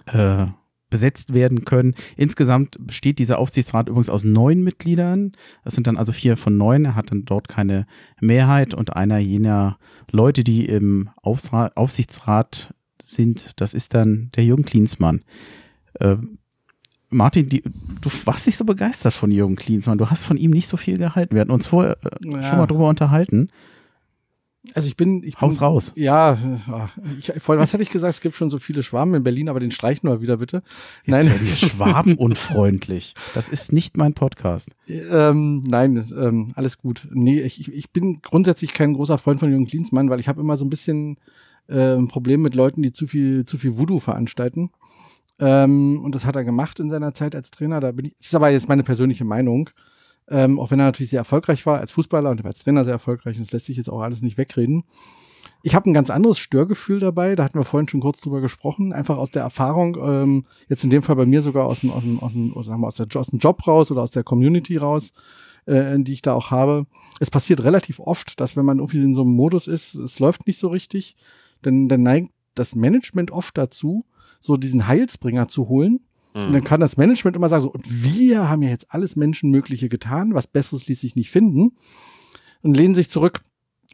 äh, besetzt werden können. Insgesamt besteht dieser Aufsichtsrat übrigens aus neun Mitgliedern. Das sind dann also vier von neun. Er hat dann dort keine Mehrheit und einer jener Leute, die im Aufsichtsrat sind, das ist dann der Jürgen Klinsmann. Äh, Martin, die, du warst nicht so begeistert von Jürgen Klinsmann. Du hast von ihm nicht so viel gehalten. Wir hatten uns vorher äh, ja. schon mal drüber unterhalten. Also ich bin, ich Haus bin, raus. Ja, ich, voll, was hätte ich gesagt? Es gibt schon so viele Schwaben in Berlin, aber den streichen wir wieder bitte. Jetzt nein, Schwaben unfreundlich. Das ist nicht mein Podcast. Ähm, nein, ähm, alles gut. Nee, ich, ich bin grundsätzlich kein großer Freund von Jürgen Klinsmann, weil ich habe immer so ein bisschen äh, ein Problem mit Leuten, die zu viel, zu viel Voodoo veranstalten. Ähm, und das hat er gemacht in seiner Zeit als Trainer. Da bin ich, das ist aber jetzt meine persönliche Meinung. Ähm, auch wenn er natürlich sehr erfolgreich war als Fußballer und als Trainer sehr erfolgreich. Und das lässt sich jetzt auch alles nicht wegreden. Ich habe ein ganz anderes Störgefühl dabei, da hatten wir vorhin schon kurz drüber gesprochen, einfach aus der Erfahrung, ähm, jetzt in dem Fall bei mir sogar aus dem, aus dem, aus dem, aus, der, aus dem Job raus oder aus der Community raus, äh, die ich da auch habe. Es passiert relativ oft, dass wenn man irgendwie in so einem Modus ist, es läuft nicht so richtig, dann, dann neigt das Management oft dazu, so diesen Heilsbringer zu holen. Mhm. Und dann kann das Management immer sagen, so, und wir haben ja jetzt alles Menschenmögliche getan, was Besseres ließ sich nicht finden. Und lehnen sich zurück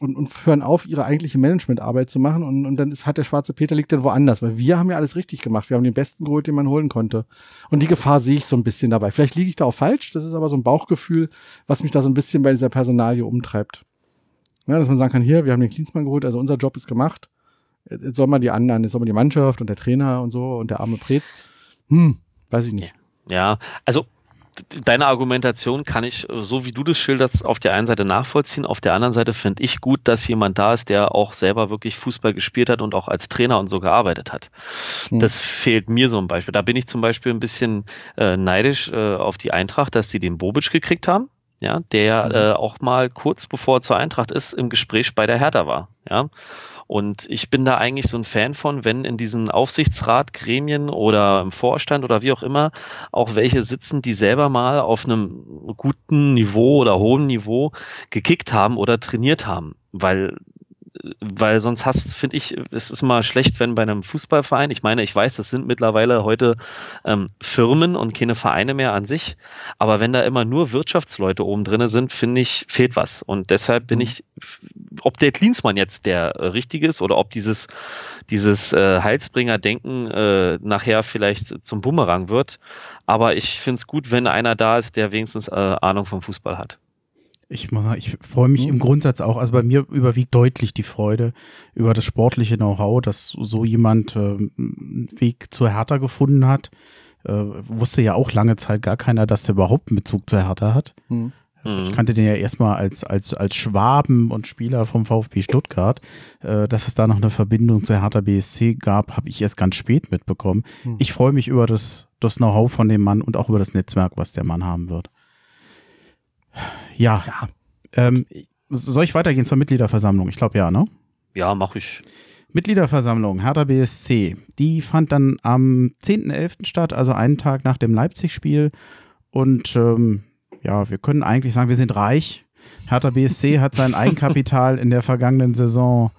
und, und hören auf, ihre eigentliche Managementarbeit zu machen. Und, und dann ist, hat der schwarze Peter liegt dann woanders, weil wir haben ja alles richtig gemacht. Wir haben den besten geholt, den man holen konnte. Und die Gefahr sehe ich so ein bisschen dabei. Vielleicht liege ich da auch falsch. Das ist aber so ein Bauchgefühl, was mich da so ein bisschen bei dieser Personalie umtreibt. Ja, dass man sagen kann, hier, wir haben den Klinsmann geholt, also unser Job ist gemacht. Jetzt soll man die anderen, jetzt soll man die Mannschaft und der Trainer und so und der arme Prez. Hm, weiß ich nicht. Ja, also deine Argumentation kann ich, so wie du das schilderst, auf der einen Seite nachvollziehen. Auf der anderen Seite finde ich gut, dass jemand da ist, der auch selber wirklich Fußball gespielt hat und auch als Trainer und so gearbeitet hat. Hm. Das fehlt mir so ein Beispiel. Da bin ich zum Beispiel ein bisschen äh, neidisch äh, auf die Eintracht, dass sie den Bobic gekriegt haben. Ja, der mhm. äh, auch mal kurz bevor er zur Eintracht ist, im Gespräch bei der Hertha war. Ja, Und ich bin da eigentlich so ein Fan von, wenn in diesen Aufsichtsrat, Gremien oder im Vorstand oder wie auch immer auch welche sitzen, die selber mal auf einem guten Niveau oder hohen Niveau gekickt haben oder trainiert haben. Weil weil sonst hast, finde ich, es ist mal schlecht, wenn bei einem Fußballverein, ich meine, ich weiß, das sind mittlerweile heute ähm, Firmen und keine Vereine mehr an sich, aber wenn da immer nur Wirtschaftsleute oben drinne sind, finde ich, fehlt was. Und deshalb bin mhm. ich, ob der Klinsmann jetzt der äh, richtige ist oder ob dieses, dieses äh, Heilsbringer-Denken äh, nachher vielleicht zum Bumerang wird, aber ich finde es gut, wenn einer da ist, der wenigstens äh, Ahnung vom Fußball hat. Ich muss sagen, ich freue mich im Grundsatz auch, also bei mir überwiegt deutlich die Freude über das sportliche Know-how, dass so jemand äh, einen Weg zur Hertha gefunden hat. Äh, wusste ja auch lange Zeit gar keiner, dass der überhaupt einen Bezug zur Hertha hat. Mhm. Ich kannte den ja erstmal als, als, als Schwaben und Spieler vom VfB Stuttgart. Äh, dass es da noch eine Verbindung zur Hertha BSC gab, habe ich erst ganz spät mitbekommen. Mhm. Ich freue mich über das, das Know-how von dem Mann und auch über das Netzwerk, was der Mann haben wird. Ja. ja. Ähm, soll ich weitergehen zur Mitgliederversammlung? Ich glaube ja, ne? Ja, mache ich. Mitgliederversammlung, Hertha BSC, die fand dann am 10.11. statt, also einen Tag nach dem Leipzig-Spiel. Und ähm, ja, wir können eigentlich sagen, wir sind reich. Hertha BSC hat sein Eigenkapital in der vergangenen Saison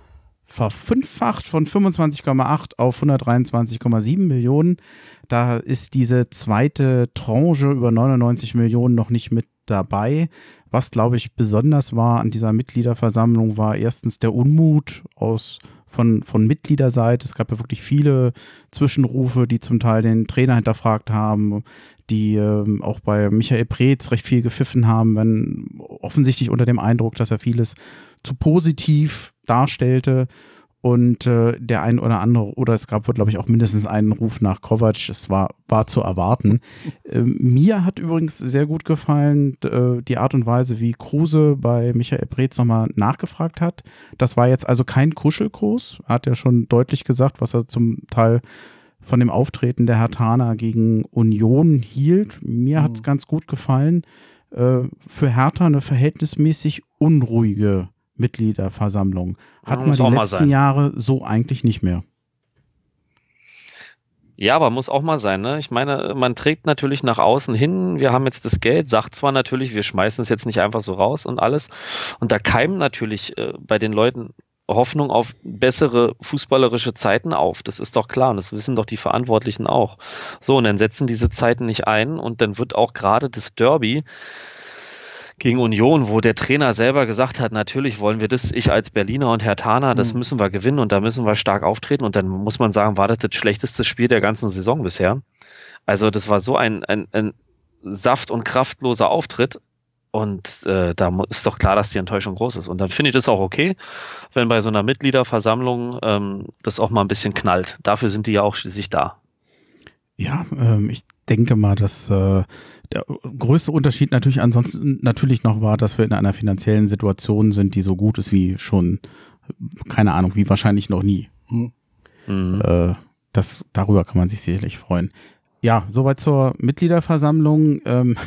verfünffacht von 25,8 auf 123,7 Millionen. Da ist diese zweite Tranche über 99 Millionen noch nicht mit dabei. Was, glaube ich, besonders war an dieser Mitgliederversammlung, war erstens der Unmut aus, von, von Mitgliederseite. Es gab ja wirklich viele Zwischenrufe, die zum Teil den Trainer hinterfragt haben, die äh, auch bei Michael Preetz recht viel gepfiffen haben, wenn offensichtlich unter dem Eindruck, dass er vieles zu positiv darstellte. Und äh, der ein oder andere, oder es gab, glaube ich, auch mindestens einen Ruf nach Kovac. Es war, war zu erwarten. äh, mir hat übrigens sehr gut gefallen äh, die Art und Weise, wie Kruse bei Michael Breetz nochmal nachgefragt hat. Das war jetzt also kein Kuschelkurs. Er hat ja schon deutlich gesagt, was er zum Teil von dem Auftreten der Herthaner gegen Union hielt. Mir mhm. hat es ganz gut gefallen. Äh, für Hertha eine verhältnismäßig unruhige Mitgliederversammlung. Hat ja, man die letzten Jahre so eigentlich nicht mehr. Ja, aber muss auch mal sein, ne? Ich meine, man trägt natürlich nach außen hin, wir haben jetzt das Geld, sagt zwar natürlich, wir schmeißen es jetzt nicht einfach so raus und alles. Und da keimen natürlich äh, bei den Leuten Hoffnung auf bessere fußballerische Zeiten auf. Das ist doch klar und das wissen doch die Verantwortlichen auch. So, und dann setzen diese Zeiten nicht ein und dann wird auch gerade das Derby gegen Union, wo der Trainer selber gesagt hat, natürlich wollen wir das, ich als Berliner und Herr Thaner, das mhm. müssen wir gewinnen und da müssen wir stark auftreten und dann muss man sagen, war das das schlechteste Spiel der ganzen Saison bisher. Also das war so ein, ein, ein saft- und kraftloser Auftritt und äh, da ist doch klar, dass die Enttäuschung groß ist. Und dann finde ich das auch okay, wenn bei so einer Mitgliederversammlung ähm, das auch mal ein bisschen knallt. Dafür sind die ja auch schließlich da. Ja, ähm, ich denke mal, dass äh, der größte Unterschied natürlich ansonsten natürlich noch war, dass wir in einer finanziellen Situation sind, die so gut ist wie schon, keine Ahnung, wie wahrscheinlich noch nie. Mhm. Äh, das, darüber kann man sich sicherlich freuen. Ja, soweit zur Mitgliederversammlung. Ähm,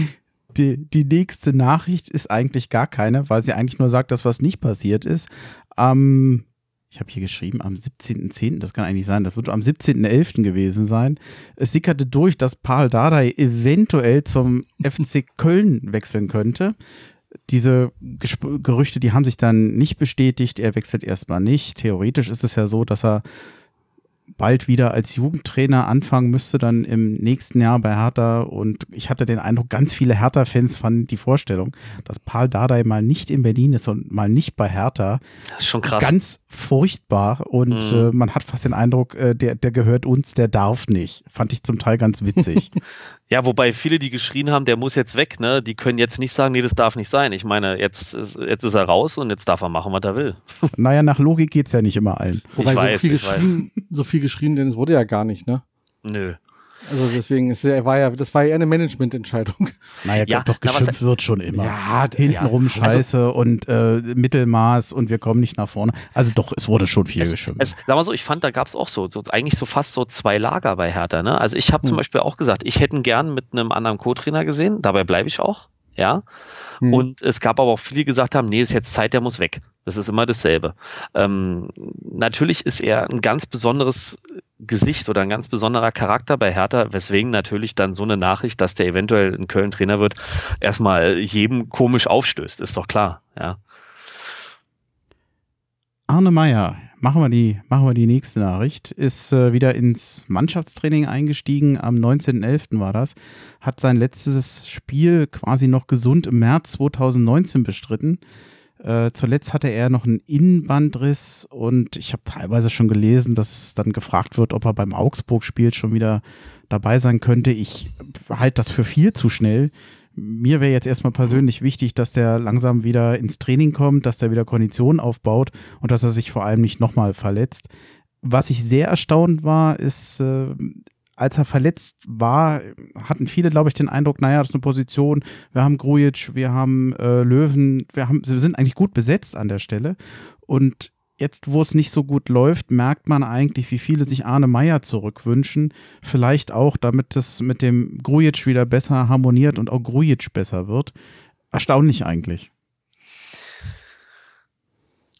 die, die nächste Nachricht ist eigentlich gar keine, weil sie eigentlich nur sagt, dass was nicht passiert ist. Am ich habe hier geschrieben, am 17.10., das kann eigentlich sein, das wird am 17.11. gewesen sein. Es sickerte durch, dass Paul Dardai eventuell zum FC Köln wechseln könnte. Diese Gerüchte, die haben sich dann nicht bestätigt. Er wechselt erstmal nicht. Theoretisch ist es ja so, dass er bald wieder als Jugendtrainer anfangen müsste, dann im nächsten Jahr bei Hertha. Und ich hatte den Eindruck, ganz viele Hertha-Fans fanden die Vorstellung, dass Paul Dardai mal nicht in Berlin ist und mal nicht bei Hertha. Das ist schon krass. Ganz furchtbar. Und mhm. äh, man hat fast den Eindruck, äh, der, der gehört uns, der darf nicht. Fand ich zum Teil ganz witzig. Ja, wobei viele, die geschrien haben, der muss jetzt weg, ne, die können jetzt nicht sagen, nee, das darf nicht sein. Ich meine, jetzt ist, jetzt ist er raus und jetzt darf er machen, was er will. Naja, nach Logik geht's ja nicht immer allen. Wobei ich so, weiß, viel geschrien, so viel geschrien, denn es wurde ja gar nicht, ne? Nö. Also deswegen ist er war ja, das war ja eine Managemententscheidung. Naja, ja, doch geschimpft wird schon immer. Ja, hintenrum ja. Scheiße also, und äh, Mittelmaß und wir kommen nicht nach vorne. Also doch, es wurde schon viel es, geschimpft. Es, sag mal so, ich fand, da gab es auch so, so, eigentlich so fast so zwei Lager bei Hertha. Ne? Also ich habe hm. zum Beispiel auch gesagt, ich hätte gern mit einem anderen Co-Trainer gesehen, dabei bleibe ich auch. ja. Mhm. Und es gab aber auch viele, die gesagt haben, nee, ist jetzt Zeit, der muss weg. Das ist immer dasselbe. Ähm, natürlich ist er ein ganz besonderes Gesicht oder ein ganz besonderer Charakter bei Hertha, weswegen natürlich dann so eine Nachricht, dass der eventuell in Köln Trainer wird, erstmal jedem komisch aufstößt, ist doch klar, ja. Arne Meyer, machen wir die, machen wir die nächste Nachricht, ist äh, wieder ins Mannschaftstraining eingestiegen. Am 19.11. war das. Hat sein letztes Spiel quasi noch gesund im März 2019 bestritten. Äh, zuletzt hatte er noch einen Innenbandriss und ich habe teilweise schon gelesen, dass dann gefragt wird, ob er beim Augsburg-Spiel schon wieder dabei sein könnte. Ich halte das für viel zu schnell mir wäre jetzt erstmal persönlich wichtig, dass der langsam wieder ins Training kommt, dass der wieder Konditionen aufbaut und dass er sich vor allem nicht nochmal verletzt. Was ich sehr erstaunt war, ist, äh, als er verletzt war, hatten viele, glaube ich, den Eindruck, naja, das ist eine Position, wir haben Grujic, wir haben äh, Löwen, wir, haben, wir sind eigentlich gut besetzt an der Stelle. Und jetzt, wo es nicht so gut läuft, merkt man eigentlich, wie viele sich Arne Meyer zurückwünschen. Vielleicht auch, damit es mit dem Grujic wieder besser harmoniert und auch Grujic besser wird. Erstaunlich eigentlich.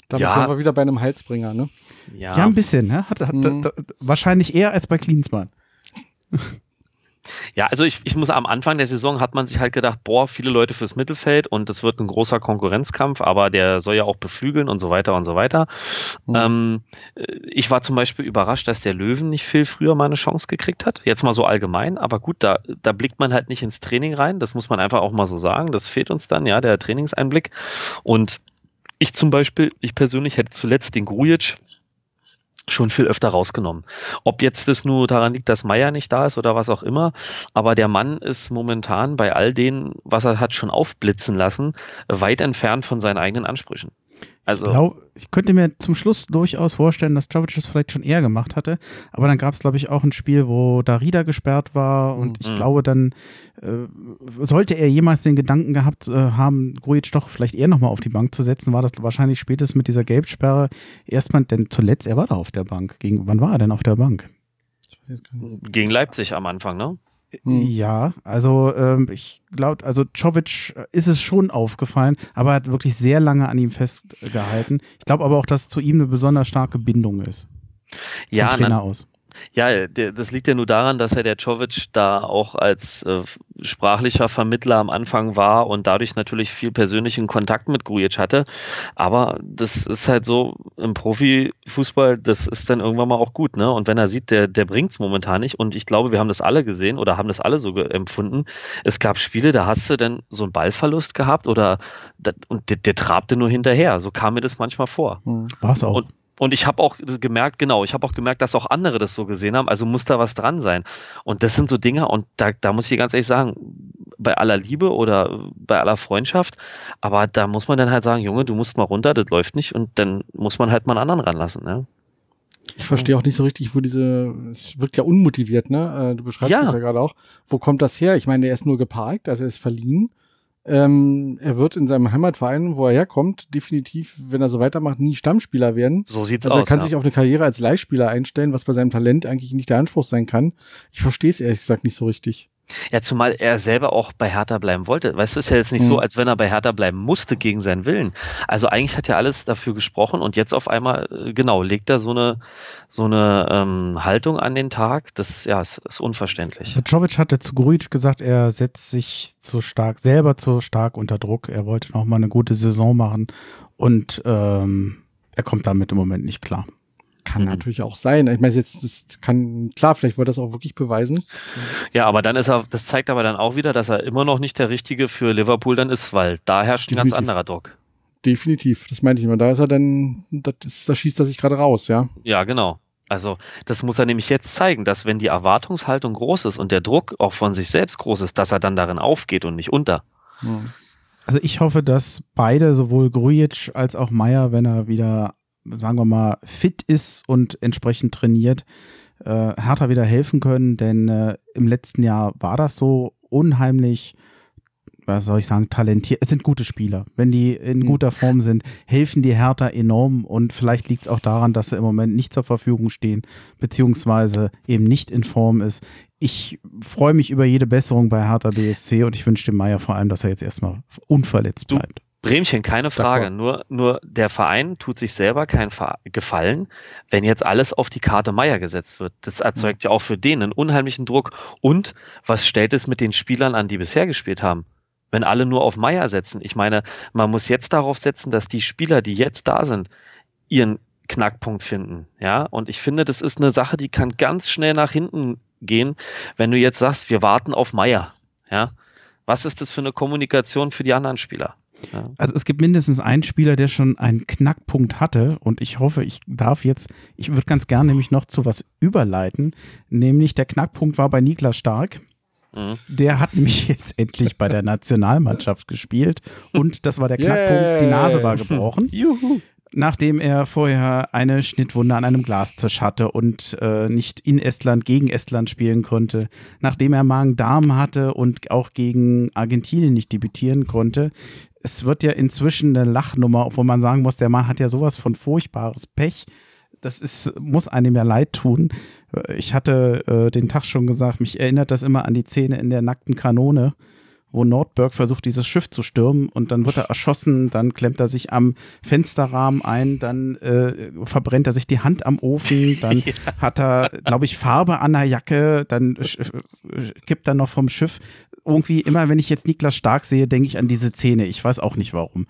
Damit ja. sind wir wieder bei einem Halsbringer, ne? Ja, ja ein bisschen, ne? Hat, hat, mhm. da, wahrscheinlich eher als bei Klinsmann. Ja, also ich, ich muss am Anfang der Saison hat man sich halt gedacht, boah, viele Leute fürs Mittelfeld und das wird ein großer Konkurrenzkampf, aber der soll ja auch beflügeln und so weiter und so weiter. Mhm. Ähm, ich war zum Beispiel überrascht, dass der Löwen nicht viel früher mal eine Chance gekriegt hat. Jetzt mal so allgemein, aber gut, da, da blickt man halt nicht ins Training rein. Das muss man einfach auch mal so sagen. Das fehlt uns dann, ja, der Trainingseinblick. Und ich zum Beispiel, ich persönlich hätte zuletzt den Grujic schon viel öfter rausgenommen. Ob jetzt das nur daran liegt, dass Meier nicht da ist oder was auch immer, aber der Mann ist momentan bei all dem, was er hat schon aufblitzen lassen, weit entfernt von seinen eigenen Ansprüchen. Also, ich, glaub, ich könnte mir zum Schluss durchaus vorstellen, dass Jovic das vielleicht schon eher gemacht hatte. Aber dann gab es, glaube ich, auch ein Spiel, wo Darida gesperrt war. Und ich mhm. glaube, dann äh, sollte er jemals den Gedanken gehabt äh, haben, Grujic doch vielleicht eher nochmal auf die Bank zu setzen, war das wahrscheinlich spätestens mit dieser Gelbsperre erstmal, denn zuletzt, er war da auf der Bank. Gegen, wann war er denn auf der Bank? Gegen Leipzig am Anfang, ne? Hm. Ja, also ähm, ich glaube, also Czovic ist es schon aufgefallen, aber er hat wirklich sehr lange an ihm festgehalten. Ich glaube aber auch, dass zu ihm eine besonders starke Bindung ist. Ja, Trainer na, aus. Ja, der, das liegt ja nur daran, dass er der Czovic da auch als äh, sprachlicher Vermittler am Anfang war und dadurch natürlich viel persönlichen Kontakt mit Grujic hatte. Aber das ist halt so im Profifußball, das ist dann irgendwann mal auch gut, ne? Und wenn er sieht, der, der bringt's momentan nicht und ich glaube, wir haben das alle gesehen oder haben das alle so empfunden. Es gab Spiele, da hast du dann so einen Ballverlust gehabt oder und der, der trabte nur hinterher. So kam mir das manchmal vor. War's auch. Und, und ich habe auch gemerkt, genau, ich habe auch gemerkt, dass auch andere das so gesehen haben, also muss da was dran sein. Und das sind so Dinge, und da, da muss ich ganz ehrlich sagen, bei aller Liebe oder bei aller Freundschaft, aber da muss man dann halt sagen, Junge, du musst mal runter, das läuft nicht, und dann muss man halt mal einen anderen ranlassen, ne? Ich verstehe auch nicht so richtig, wo diese, es wirkt ja unmotiviert, ne? Äh, du beschreibst ja. es ja gerade auch. Wo kommt das her? Ich meine, der ist nur geparkt, also er ist verliehen. Ähm, er wird in seinem Heimatverein, wo er herkommt, definitiv, wenn er so weitermacht, nie Stammspieler werden. So sieht's also aus. Er kann ja. sich auf eine Karriere als Leihspieler einstellen, was bei seinem Talent eigentlich nicht der Anspruch sein kann. Ich verstehe es ehrlich gesagt nicht so richtig. Ja, zumal er selber auch bei Hertha bleiben wollte. Weißt du, es ist ja jetzt nicht mhm. so, als wenn er bei Hertha bleiben musste gegen seinen Willen. Also eigentlich hat er alles dafür gesprochen und jetzt auf einmal, äh, genau, legt er so eine, so eine ähm, Haltung an den Tag. Das ja, ist, ist unverständlich. Jovic hatte zu Grujic gesagt, er setzt sich zu stark, selber zu stark unter Druck. Er wollte noch mal eine gute Saison machen und ähm, er kommt damit im Moment nicht klar. Kann mhm. natürlich auch sein. Ich meine, jetzt das kann klar, vielleicht wollte das auch wirklich beweisen. Ja, aber dann ist er, das zeigt aber dann auch wieder, dass er immer noch nicht der Richtige für Liverpool dann ist, weil da herrscht Definitiv. ein ganz anderer Druck. Definitiv, das meinte ich immer. Da ist er dann, das ist, da schießt er sich gerade raus, ja. Ja, genau. Also, das muss er nämlich jetzt zeigen, dass wenn die Erwartungshaltung groß ist und der Druck auch von sich selbst groß ist, dass er dann darin aufgeht und nicht unter. Also ich hoffe, dass beide, sowohl Grujic als auch Meier, wenn er wieder sagen wir mal, fit ist und entsprechend trainiert, äh, Hertha wieder helfen können, denn äh, im letzten Jahr war das so unheimlich was soll ich sagen, talentiert. Es sind gute Spieler. Wenn die in mhm. guter Form sind, helfen die Hertha enorm und vielleicht liegt es auch daran, dass sie im Moment nicht zur Verfügung stehen, beziehungsweise eben nicht in Form ist. Ich freue mich über jede Besserung bei Hertha BSC und ich wünsche dem Meier vor allem, dass er jetzt erstmal unverletzt bleibt. Bremchen, keine Frage. Nur, nur der Verein tut sich selber keinen Gefallen, wenn jetzt alles auf die Karte Meier gesetzt wird. Das erzeugt ja auch für den einen unheimlichen Druck. Und was stellt es mit den Spielern an, die bisher gespielt haben? Wenn alle nur auf Meier setzen. Ich meine, man muss jetzt darauf setzen, dass die Spieler, die jetzt da sind, ihren Knackpunkt finden. Ja, und ich finde, das ist eine Sache, die kann ganz schnell nach hinten gehen, wenn du jetzt sagst, wir warten auf Meier. Ja, was ist das für eine Kommunikation für die anderen Spieler? Ja. Also es gibt mindestens einen Spieler, der schon einen Knackpunkt hatte und ich hoffe, ich darf jetzt, ich würde ganz gerne nämlich noch zu was überleiten, nämlich der Knackpunkt war bei Niklas Stark. Mhm. Der hat nämlich jetzt endlich bei der Nationalmannschaft gespielt und das war der Knackpunkt, yeah. die Nase war gebrochen. Juhu nachdem er vorher eine Schnittwunde an einem Glastisch hatte und äh, nicht in Estland gegen Estland spielen konnte, nachdem er Magen-Darm hatte und auch gegen Argentinien nicht debütieren konnte. Es wird ja inzwischen eine Lachnummer, obwohl man sagen muss, der Mann hat ja sowas von furchtbares Pech. Das ist, muss einem ja leid tun. Ich hatte äh, den Tag schon gesagt, mich erinnert das immer an die Szene in der nackten Kanone wo Nordberg versucht, dieses Schiff zu stürmen und dann wird er erschossen, dann klemmt er sich am Fensterrahmen ein, dann äh, verbrennt er sich die Hand am Ofen, dann ja. hat er, glaube ich, Farbe an der Jacke, dann äh, kippt er noch vom Schiff. Irgendwie immer, wenn ich jetzt Niklas Stark sehe, denke ich an diese Szene. Ich weiß auch nicht warum.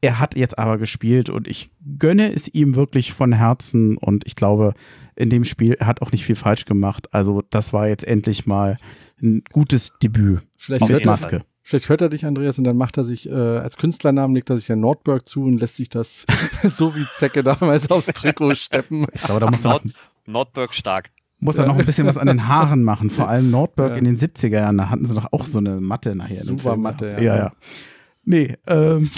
Er hat jetzt aber gespielt und ich gönne es ihm wirklich von Herzen und ich glaube, in dem Spiel, er hat auch nicht viel falsch gemacht. Also das war jetzt endlich mal ein gutes Debüt. Vielleicht hört, Maske. vielleicht hört er dich, Andreas, und dann macht er sich äh, als Künstlernamen, legt er sich ja Nordberg zu und lässt sich das so wie Zecke damals aufs Trikot steppen. Ich glaube, da muss Nord Nordberg stark. Muss er noch ein bisschen was an den Haaren machen. Vor allem Nordberg ja. in den 70er Jahren, da hatten sie doch auch so eine Matte nachher. Super Matte, ja. Ja, ja. Nee, ähm,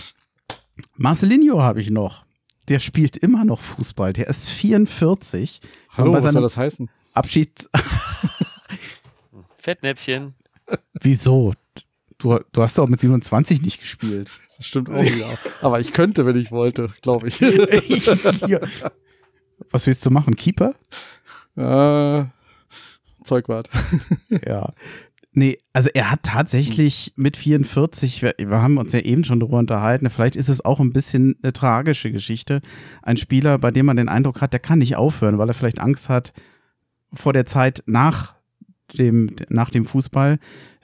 Marcelinho habe ich noch. Der spielt immer noch Fußball. Der ist 44. Hallo, was soll das heißen? Abschied. Fettnäpfchen. Wieso? Du, du hast doch mit 27 nicht gespielt. Das stimmt auch, ja. Aber ich könnte, wenn ich wollte, glaube ich. Was willst du machen? Keeper? Äh, Zeugwart. ja. Nee, also er hat tatsächlich mit 44, wir, wir, haben uns ja eben schon darüber unterhalten, vielleicht ist es auch ein bisschen eine tragische Geschichte. Ein Spieler, bei dem man den Eindruck hat, der kann nicht aufhören, weil er vielleicht Angst hat vor der Zeit nach dem, nach dem Fußball.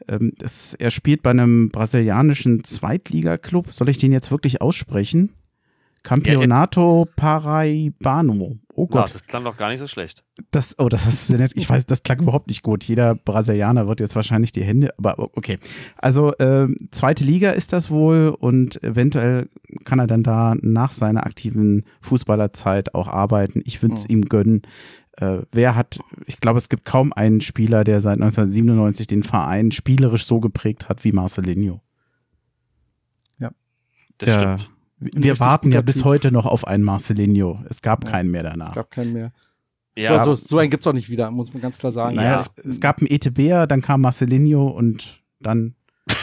Ähm, das, er spielt bei einem brasilianischen Zweitligaklub. Soll ich den jetzt wirklich aussprechen? Campeonato ja, Paraibano. Oh Gott. Ja, das klang doch gar nicht so schlecht. Das, oh, das ist sehr nett. Ich weiß, das klang überhaupt nicht gut. Jeder Brasilianer wird jetzt wahrscheinlich die Hände, aber okay. Also, äh, zweite Liga ist das wohl und eventuell kann er dann da nach seiner aktiven Fußballerzeit auch arbeiten. Ich würde es oh. ihm gönnen äh, wer hat, ich glaube, es gibt kaum einen Spieler, der seit 1997 den Verein spielerisch so geprägt hat wie Marcelinho. Ja, das der, stimmt. Wir warten ja bis typ. heute noch auf einen Marcelinho. Es gab ja, keinen mehr danach. Es gab keinen mehr. Ja. So, so einen gibt es auch nicht wieder, muss man ganz klar sagen. Naja, ja. es, es, gab einen ETB, dann kam Marcelinho und dann.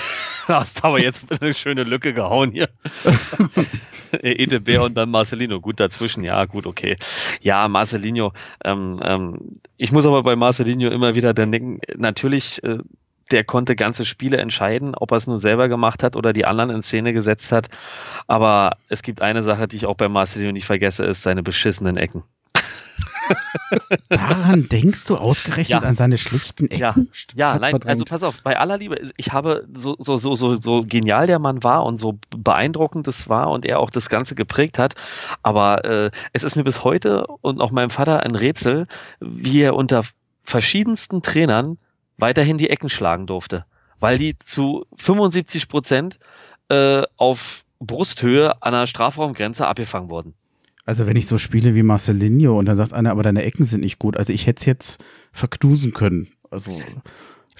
hast aber jetzt eine schöne Lücke gehauen hier. Edebär und dann Marcelino. Gut dazwischen, ja, gut, okay. Ja, Marcelino. Ähm, ähm, ich muss aber bei Marcelino immer wieder denken, natürlich, äh, der konnte ganze Spiele entscheiden, ob er es nur selber gemacht hat oder die anderen in Szene gesetzt hat. Aber es gibt eine Sache, die ich auch bei Marcelino nicht vergesse, ist seine beschissenen Ecken. Daran denkst du ausgerechnet ja. an seine schlichten Ecken? Ja, ja nein, also pass auf, bei aller Liebe, ich habe so, so, so, so, so genial der Mann war und so beeindruckend das war und er auch das Ganze geprägt hat, aber äh, es ist mir bis heute und auch meinem Vater ein Rätsel, wie er unter verschiedensten Trainern weiterhin die Ecken schlagen durfte, weil die zu 75 Prozent äh, auf Brusthöhe an der Strafraumgrenze abgefangen wurden. Also wenn ich so spiele wie Marcelinho und dann sagt einer, aber deine Ecken sind nicht gut. Also ich hätte es jetzt verknusen können. Also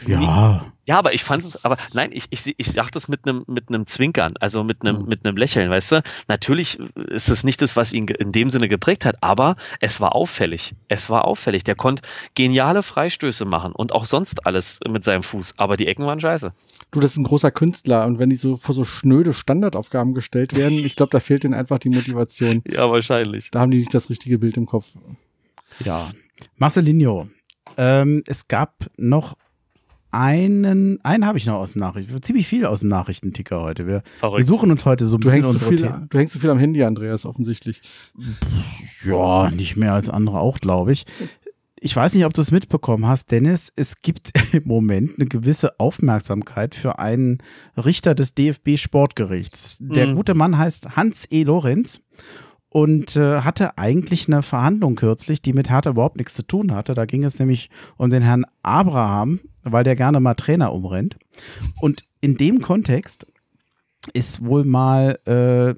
Ja. Ja, aber ich fand es, aber nein, ich, ich, ich sag das mit einem mit einem Zwinkern, also mit einem mit einem Lächeln, weißt du? Natürlich ist es nicht das, was ihn in dem Sinne geprägt hat, aber es war auffällig. Es war auffällig. Der konnte geniale Freistöße machen und auch sonst alles mit seinem Fuß, aber die Ecken waren scheiße. Du, das ist ein großer Künstler und wenn die so vor so schnöde Standardaufgaben gestellt werden, ich glaube, da fehlt denen einfach die Motivation. Ja, wahrscheinlich. Da haben die nicht das richtige Bild im Kopf. Ja. Marcelinho. Ähm, es gab noch einen, einen habe ich noch aus dem Nachrichten, ziemlich viel aus dem Nachrichtenticker heute. Wir, wir suchen uns heute so ein du bisschen hängst, zu viel, du hängst zu viel am Handy, Andreas, offensichtlich. Ja, nicht mehr als andere auch, glaube ich. Ich weiß nicht, ob du es mitbekommen hast, Dennis. Es gibt im Moment eine gewisse Aufmerksamkeit für einen Richter des DFB Sportgerichts. Der Mhm. gute Mann heißt Hans E. Lorenz und äh, hatte eigentlich eine Verhandlung kürzlich, die mit Hertha überhaupt nichts zu tun hatte. Da ging es nämlich um den Herrn Abraham, weil der gerne mal Trainer umrennt. Und in dem Kontext ist wohl mal äh,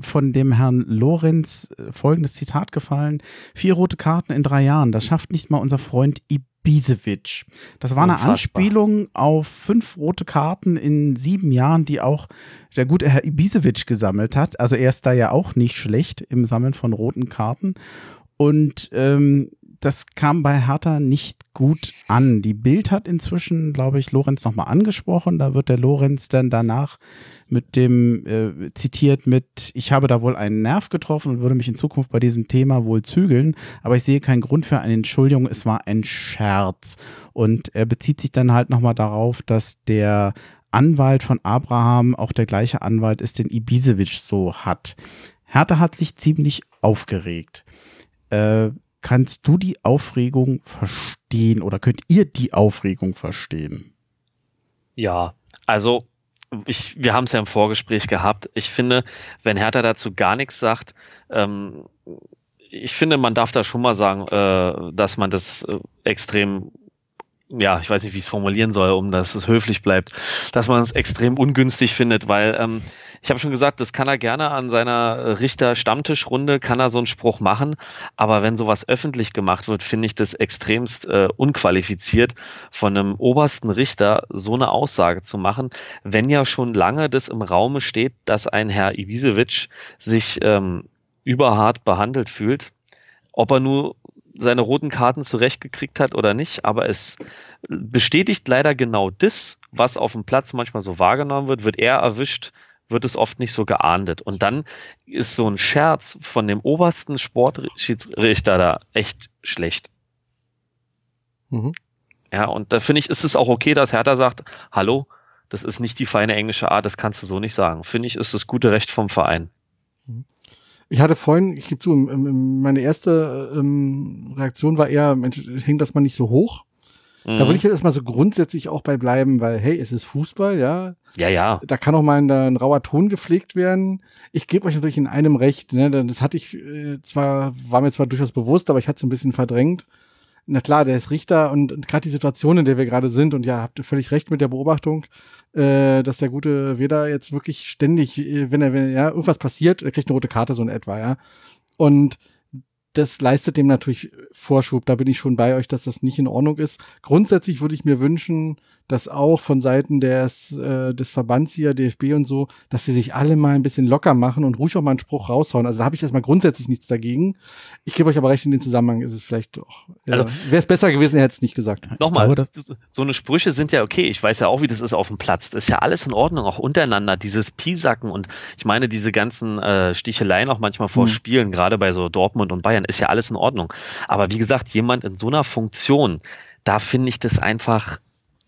von dem Herrn Lorenz äh, folgendes Zitat gefallen. Vier rote Karten in drei Jahren, das schafft nicht mal unser Freund Ibisevic. Das war eine. Anspielung auf fünf rote Karten in sieben Jahren, die auch der gute Herr Ibisevic gesammelt hat. Also er ist da ja auch nicht schlecht im Sammeln von roten Karten. Und ähm, das kam bei Hertha nicht gut an. Die Bild hat inzwischen, glaube ich, Lorenz nochmal angesprochen. Da wird der Lorenz dann danach mit dem äh, zitiert mit, ich habe da wohl einen Nerv getroffen und würde mich in Zukunft bei diesem Thema wohl zügeln, aber ich sehe keinen Grund für eine Entschuldigung, es war ein Scherz. Und er bezieht sich dann halt nochmal darauf, dass der Anwalt von Abraham auch der gleiche Anwalt ist, den Ibisevic so hat. Hertha hat sich ziemlich aufgeregt. Äh, kannst du die Aufregung verstehen oder könnt ihr die Aufregung verstehen? Ja, also ich, wir haben es ja im Vorgespräch gehabt. Ich finde, wenn Hertha dazu gar nichts sagt, ähm, ich finde, man darf da schon mal sagen, äh, dass man das äh, extrem, ja, ich weiß nicht, wie ich es formulieren soll, um dass es höflich bleibt, dass man es extrem ungünstig findet, weil ähm, ich habe schon gesagt, das kann er gerne an seiner Richter-Stammtischrunde, kann er so einen Spruch machen, aber wenn sowas öffentlich gemacht wird, finde ich das extremst äh, unqualifiziert, von einem obersten Richter so eine Aussage zu machen, wenn ja schon lange das im Raume steht, dass ein Herr Ibisevic sich ähm, überhart behandelt fühlt, ob er nur seine roten Karten zurechtgekriegt hat oder nicht, aber es bestätigt leider genau das, was auf dem Platz manchmal so wahrgenommen wird, wird er erwischt, wird es oft nicht so geahndet. Und dann ist so ein Scherz von dem obersten Sportschiedsrichter da echt schlecht. Mhm. Ja, und da finde ich, ist es auch okay, dass Hertha sagt, hallo, das ist nicht die feine englische Art, das kannst du so nicht sagen. Finde ich, ist das gute Recht vom Verein. Ich hatte vorhin, ich gebe zu, ähm, ähm, meine erste ähm, Reaktion war eher, Mensch, hängt das mal nicht so hoch. Da Mhm. will ich jetzt erstmal so grundsätzlich auch bei bleiben, weil, hey, es ist Fußball, ja. ja, ja. Da kann auch mal ein, ein rauer Ton gepflegt werden. Ich gebe euch natürlich in einem recht, ne? Das hatte ich äh, zwar, war mir zwar durchaus bewusst, aber ich hatte es ein bisschen verdrängt. Na klar, der ist Richter und, und gerade die Situation, in der wir gerade sind, und ja, habt ihr völlig recht mit der Beobachtung, äh, dass der gute Weder jetzt wirklich ständig, äh, wenn er, wenn ja, irgendwas passiert, er kriegt eine rote Karte, so in etwa, ja. Und das leistet dem natürlich Vorschub. Da bin ich schon bei euch, dass das nicht in Ordnung ist. Grundsätzlich würde ich mir wünschen, dass auch von Seiten des, äh, des Verbands hier, DFB und so, dass sie sich alle mal ein bisschen locker machen und ruhig auch mal einen Spruch raushauen. Also da habe ich erstmal grundsätzlich nichts dagegen. Ich gebe euch aber recht, in dem Zusammenhang ist es vielleicht doch. Ja, Also- wäre es besser gewesen, er hätte es nicht gesagt. Nochmal, so eine Sprüche sind ja okay. Ich weiß ja auch, wie das ist auf dem Platz. Das ist ja alles in Ordnung, auch untereinander. Dieses Piesacken und ich meine, diese ganzen äh, Sticheleien auch manchmal vor Hm. Spielen, gerade bei so Dortmund und Bayern, ist ja alles in Ordnung. Aber wie gesagt, jemand in so einer Funktion, da finde ich das einfach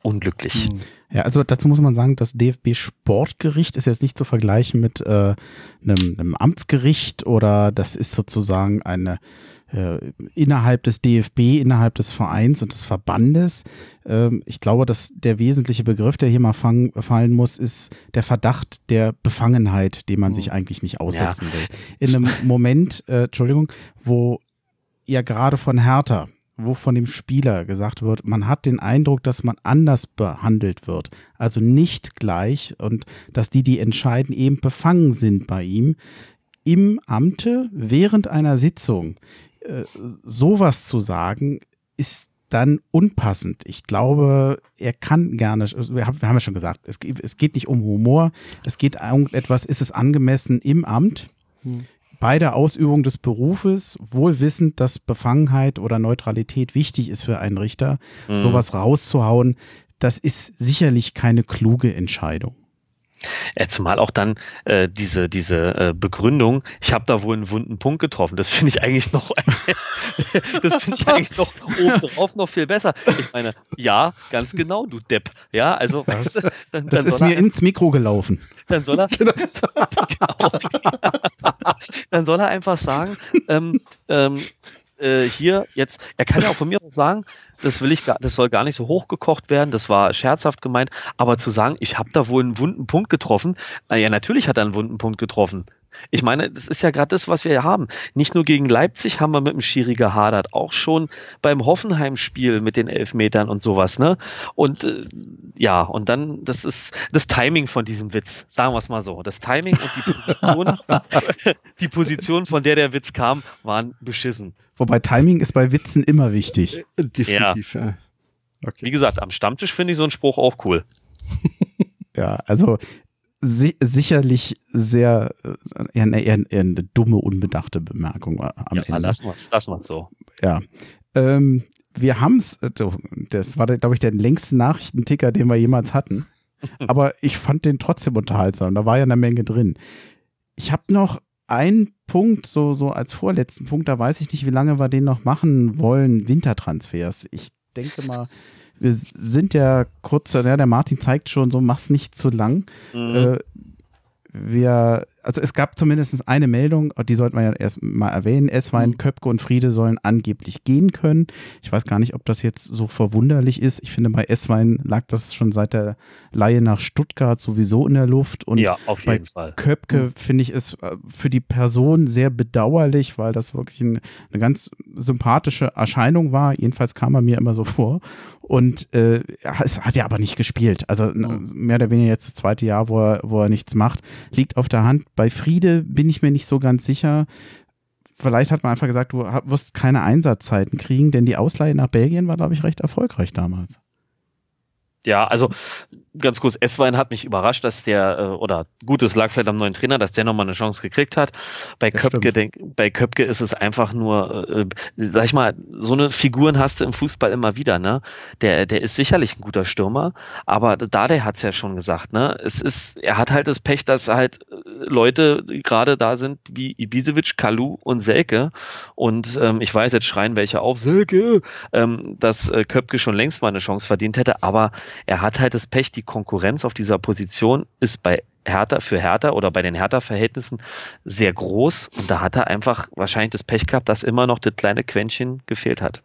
unglücklich. Hm. Ja, also dazu muss man sagen, das DFB-Sportgericht ist jetzt nicht zu vergleichen mit äh, einem, einem Amtsgericht oder das ist sozusagen eine äh, innerhalb des DFB, innerhalb des Vereins und des Verbandes. Ähm, ich glaube, dass der wesentliche Begriff, der hier mal fang, fallen muss, ist der Verdacht der Befangenheit, dem man Mhm. sich eigentlich nicht aussetzen will. In einem Moment, äh, Entschuldigung, wo ja gerade von Hertha wo von dem Spieler gesagt wird, man hat den Eindruck, dass man anders behandelt wird, also nicht gleich und dass die, die entscheiden, eben befangen sind bei ihm, im Amte während einer Sitzung äh, sowas zu sagen, ist dann unpassend. Ich glaube, er kann gerne, wir haben, wir haben ja schon gesagt, es, es geht nicht um Humor, es geht um etwas, ist es angemessen im Amt? Hm. Bei der Ausübung des Berufes, wohl wissend, dass Befangenheit oder Neutralität wichtig ist für einen Richter, mhm. sowas rauszuhauen, das ist sicherlich keine kluge Entscheidung. Äh, zumal auch dann äh, diese, diese äh, Begründung, ich habe da wohl einen wunden Punkt getroffen, das finde ich eigentlich noch das finde ich eigentlich noch obendrauf noch viel besser. Ich meine, ja, ganz genau, du Depp. Ja, also das, dann, das ist mir er, ins Mikro gelaufen. Dann soll er, genau. dann soll er einfach sagen, ähm, ähm, äh, hier jetzt, er kann ja auch von mir auch sagen, das will ich gar, das soll gar nicht so hochgekocht werden, das war scherzhaft gemeint, aber zu sagen, ich habe da wohl einen wunden Punkt getroffen, naja, natürlich hat er einen wunden Punkt getroffen. Ich meine, das ist ja gerade das, was wir hier haben. Nicht nur gegen Leipzig haben wir mit dem Schiri gehadert, auch schon beim Hoffenheim-Spiel mit den Elfmetern und sowas, ne? Und äh, ja, und dann, das ist das Timing von diesem Witz, sagen wir es mal so. Das Timing und die Position, die Position, von der der Witz kam, waren beschissen. Wobei Timing ist bei Witzen immer wichtig. Äh, definitiv, ja. ja. Okay. Wie gesagt, am Stammtisch finde ich so einen Spruch auch cool. ja, also si sicherlich sehr äh, eher, eher, eher, eine dumme, unbedachte Bemerkung am ja, Ende. Lassen wir es lassen so. Ja. Ähm, wir haben es, äh, das war, glaube ich, der längste Nachrichtenticker, den wir jemals hatten. Aber ich fand den trotzdem unterhaltsam. Da war ja eine Menge drin. Ich habe noch einen Punkt, so, so als vorletzten Punkt, da weiß ich nicht, wie lange wir den noch machen wollen, Wintertransfers. Ich denke mal, wir sind ja kurz, ja, der Martin zeigt schon so, mach's nicht zu lang. Mhm. Äh, wir also es gab zumindest eine Meldung, die sollten wir ja erst mal erwähnen. Esswein, mhm. Köpke und Friede sollen angeblich gehen können. Ich weiß gar nicht, ob das jetzt so verwunderlich ist. Ich finde, bei Esswein lag das schon seit der Leihe nach Stuttgart sowieso in der Luft. Und ja, auf jeden bei Fall. Köpke mhm. finde ich es äh, für die Person sehr bedauerlich, weil das wirklich ein, eine ganz sympathische Erscheinung war. Jedenfalls kam er mir immer so vor. Und äh, es hat er aber nicht gespielt. Also mehr oder weniger jetzt das zweite Jahr, wo er, wo er nichts macht, liegt auf der Hand. Bei Friede bin ich mir nicht so ganz sicher. Vielleicht hat man einfach gesagt, du wirst keine Einsatzzeiten kriegen, denn die Ausleihe nach Belgien war, glaube ich, recht erfolgreich damals. Ja, also ganz kurz, Esswein hat mich überrascht, dass der, äh, oder gut, es lag vielleicht am neuen Trainer, dass der nochmal eine Chance gekriegt hat. Bei Köpke, denk, bei Köpke ist es einfach nur, äh, sag ich mal, so eine Figuren hast du im Fußball immer wieder, ne? Der, der ist sicherlich ein guter Stürmer, aber Dade hat's ja schon gesagt, ne? Es ist, er hat halt das Pech, dass halt äh, Leute gerade da sind wie Ibisevic, Kalu und Selke und ähm, ich weiß, jetzt schreien welche auf, Selke, ähm, dass äh, Köpke schon längst mal eine Chance verdient hätte, aber er hat halt das Pech, die Konkurrenz auf dieser Position ist bei Hertha für Hertha oder bei den Hertha-Verhältnissen sehr groß und da hat er einfach wahrscheinlich das Pech gehabt, dass immer noch das kleine Quäntchen gefehlt hat.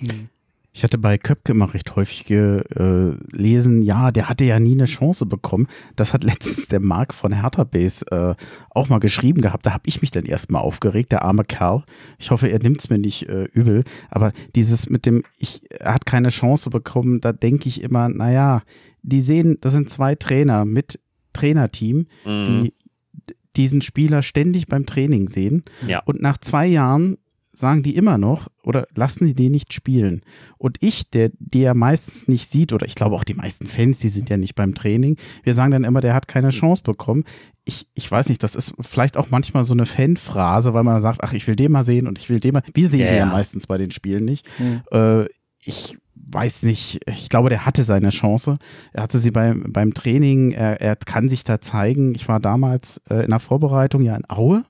Mhm. Ich hatte bei Köpke immer recht häufig gelesen, ja, der hatte ja nie eine Chance bekommen. Das hat letztens der Marc von Hertha Base äh, auch mal geschrieben gehabt. Da habe ich mich dann erstmal aufgeregt, der arme Kerl. Ich hoffe, er nimmt es mir nicht äh, übel. Aber dieses mit dem, ich, er hat keine Chance bekommen, da denke ich immer, naja, die sehen, das sind zwei Trainer mit Trainerteam, mhm. die diesen Spieler ständig beim Training sehen. Ja. Und nach zwei Jahren sagen die immer noch oder lassen die den nicht spielen. Und ich, der, der meistens nicht sieht, oder ich glaube auch die meisten Fans, die sind ja nicht beim Training, wir sagen dann immer, der hat keine Chance bekommen. Ich, ich weiß nicht, das ist vielleicht auch manchmal so eine Fanphrase, weil man sagt, ach, ich will den mal sehen und ich will den mal. Wir sehen ja, den ja meistens bei den Spielen nicht. Mhm. Äh, ich weiß nicht, ich glaube, der hatte seine Chance. Er hatte sie beim, beim Training, er, er kann sich da zeigen. Ich war damals äh, in der Vorbereitung ja in Aue.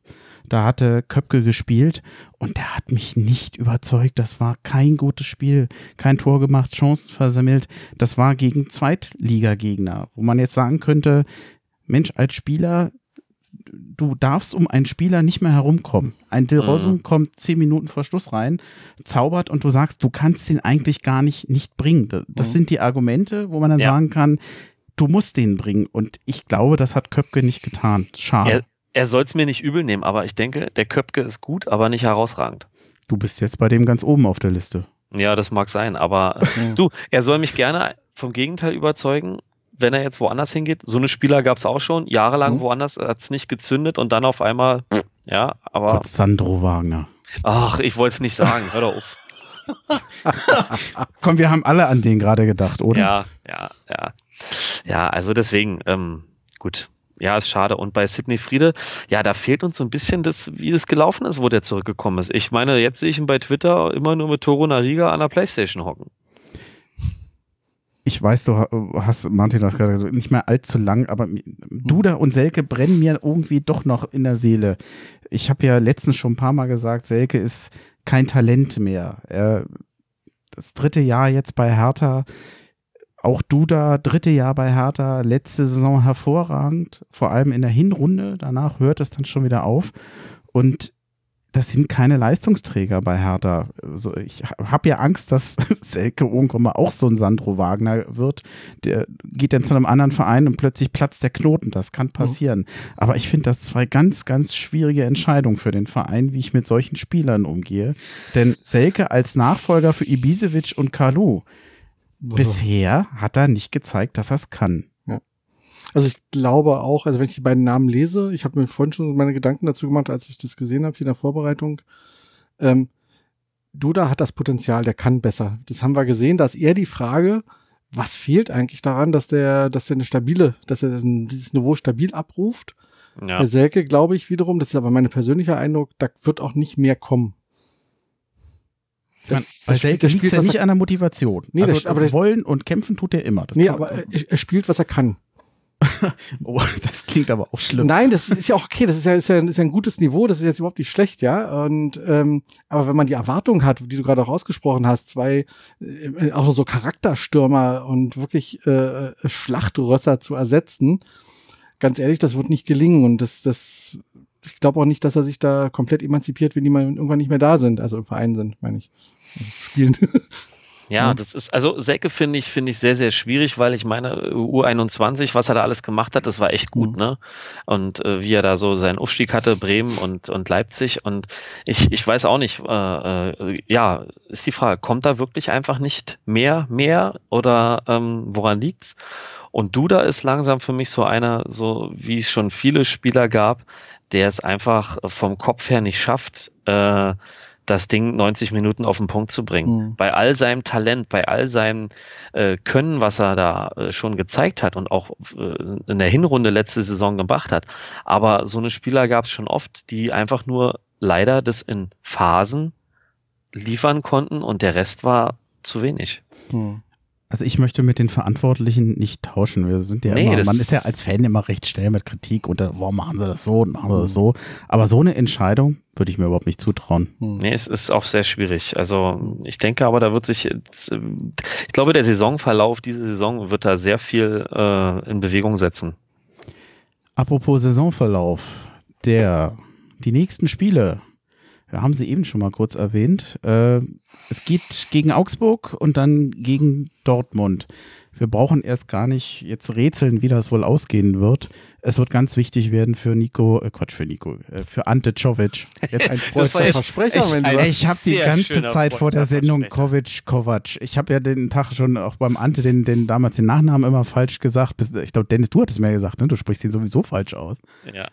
Da hatte Köpke gespielt und der hat mich nicht überzeugt. Das war kein gutes Spiel, kein Tor gemacht, Chancen versammelt. Das war gegen Zweitligagegner, wo man jetzt sagen könnte, Mensch, als Spieler du darfst um einen Spieler nicht mehr herumkommen. Ein De Rosum mhm. kommt zehn Minuten vor Schluss rein, zaubert und du sagst, du kannst den eigentlich gar nicht, nicht bringen. Das mhm. sind die Argumente, wo man dann ja. sagen kann, du musst den bringen. Und ich glaube, das hat Köpke nicht getan. Schade. Er, soll es mir nicht übel nehmen, aber ich denke, der Köpke ist gut, aber nicht herausragend. Du bist jetzt bei dem ganz oben auf der Liste. Ja, das mag sein, aber du, er soll mich gerne vom Gegenteil überzeugen wenn er jetzt woanders hingeht. So eine Spieler gab es auch schon, jahrelang mhm. woanders hat es nicht gezündet und dann auf einmal, ja, aber. Gott, Sandro Wagner. Ach, ich wollte es nicht sagen, hör doch auf. Komm, wir haben alle an den gerade gedacht, oder? Ja, ja, ja. Ja, also deswegen, ähm, gut. Ja, ist schade. Und bei Sidney Friede, ja, da fehlt uns so ein bisschen das, wie das gelaufen ist, wo der zurückgekommen ist. Ich meine, jetzt sehe ich ihn bei Twitter immer nur mit Toro Nariga an der Playstation hocken. Ich weiß, du hast, Martin hat gerade gesagt, nicht mehr allzu lang, aber Duda und Selke brennen mir irgendwie doch noch in der Seele. Ich habe ja letztens schon ein paar Mal gesagt, Selke ist kein Talent mehr. Er, das dritte Jahr jetzt bei Hertha auch Duda, dritte Jahr bei Hertha, letzte Saison hervorragend, vor allem in der Hinrunde. Danach hört es dann schon wieder auf. Und das sind keine Leistungsträger bei Hertha. Also ich habe ja Angst, dass Selke mal auch so ein Sandro Wagner wird. Der geht dann zu einem anderen Verein und plötzlich platzt der Knoten. Das kann passieren. Mhm. Aber ich finde das zwei ganz, ganz schwierige Entscheidungen für den Verein, wie ich mit solchen Spielern umgehe. Denn Selke als Nachfolger für Ibisevic und Kalu, Bisher hat er nicht gezeigt, dass er es kann. Ja. Also ich glaube auch, also wenn ich die beiden Namen lese, ich habe mir vorhin schon meine Gedanken dazu gemacht, als ich das gesehen habe hier in der Vorbereitung. Ähm, Duda hat das Potenzial, der kann besser. Das haben wir gesehen. Da ist eher die Frage, was fehlt eigentlich daran, dass der, dass der eine stabile, dass er dieses Niveau stabil abruft. Ja. Der Selke, glaube ich, wiederum, das ist aber mein persönlicher Eindruck, da wird auch nicht mehr kommen. Man, das, spielt, das spielt ja nicht an der Motivation. Nee, also, das, aber das, wollen und kämpfen tut er immer. Das nee, aber er, er, spielt, was er kann. oh, das klingt aber auch schlimm. Nein, das ist ja auch okay. Das ist ja, ist ja, ist ja ein gutes Niveau. Das ist jetzt überhaupt nicht schlecht, ja. Und ähm, aber wenn man die Erwartung hat, die du gerade auch ausgesprochen hast, zwei äh, auch so Charakterstürmer und wirklich äh, Schlachtrösser zu ersetzen, ganz ehrlich, das wird nicht gelingen. Und das, das, ich glaube auch nicht, dass er sich da komplett emanzipiert, wenn die mal irgendwann nicht mehr da sind, also im Verein sind, meine ich spielen. Ja, das ist, also Säcke finde ich, finde ich sehr, sehr schwierig, weil ich meine, U21, was er da alles gemacht hat, das war echt gut, mhm. ne? Und äh, wie er da so seinen Aufstieg hatte, Bremen und, und Leipzig. Und ich, ich weiß auch nicht, äh, äh, ja, ist die Frage, kommt da wirklich einfach nicht mehr, mehr oder ähm, woran liegt's? Und Duda ist langsam für mich so einer, so wie es schon viele Spieler gab, der es einfach vom Kopf her nicht schafft, äh, das Ding 90 Minuten auf den Punkt zu bringen. Mhm. Bei all seinem Talent, bei all seinem äh, Können, was er da äh, schon gezeigt hat und auch äh, in der Hinrunde letzte Saison gemacht hat. Aber so eine Spieler gab es schon oft, die einfach nur leider das in Phasen liefern konnten und der Rest war zu wenig. Mhm. Also ich möchte mit den Verantwortlichen nicht tauschen. Wir sind ja nee, immer, man ist ja als Fan immer recht schnell mit Kritik und warum machen sie das so und machen sie das so. Aber so eine Entscheidung würde ich mir überhaupt nicht zutrauen. Hm. Nee, es ist auch sehr schwierig. Also ich denke aber, da wird sich, jetzt, ich glaube, der Saisonverlauf diese Saison wird da sehr viel äh, in Bewegung setzen. Apropos Saisonverlauf, der, die nächsten Spiele, haben sie eben schon mal kurz erwähnt. Äh, es geht gegen Augsburg und dann gegen Dortmund. Wir brauchen erst gar nicht jetzt rätseln, wie das wohl ausgehen wird. Es wird ganz wichtig werden für Nico, äh Quatsch, für Nico, äh, für Ante Czovic. Jetzt ein freudscher Versprecher, ich, ich, ich habe die ganze Zeit vor der Sendung Kovic, Kovac. Ich habe ja den Tag schon auch beim Ante den, den damals den Nachnamen immer falsch gesagt. Ich glaube, Dennis, du hattest mir gesagt, ne? Du sprichst ihn sowieso falsch aus. Ja.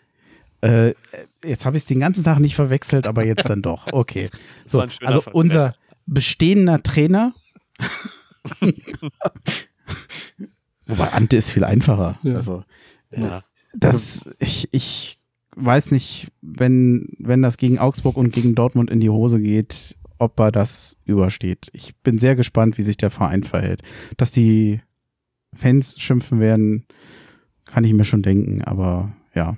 Äh, jetzt habe ich es den ganzen Tag nicht verwechselt, aber jetzt dann doch. Okay. So, also unser bestehender Trainer. Wobei Ante ist viel einfacher. Ja. Also, ja. das, ich, ich weiß nicht, wenn, wenn das gegen Augsburg und gegen Dortmund in die Hose geht, ob er das übersteht. Ich bin sehr gespannt, wie sich der Verein verhält. Dass die Fans schimpfen werden, kann ich mir schon denken, aber ja,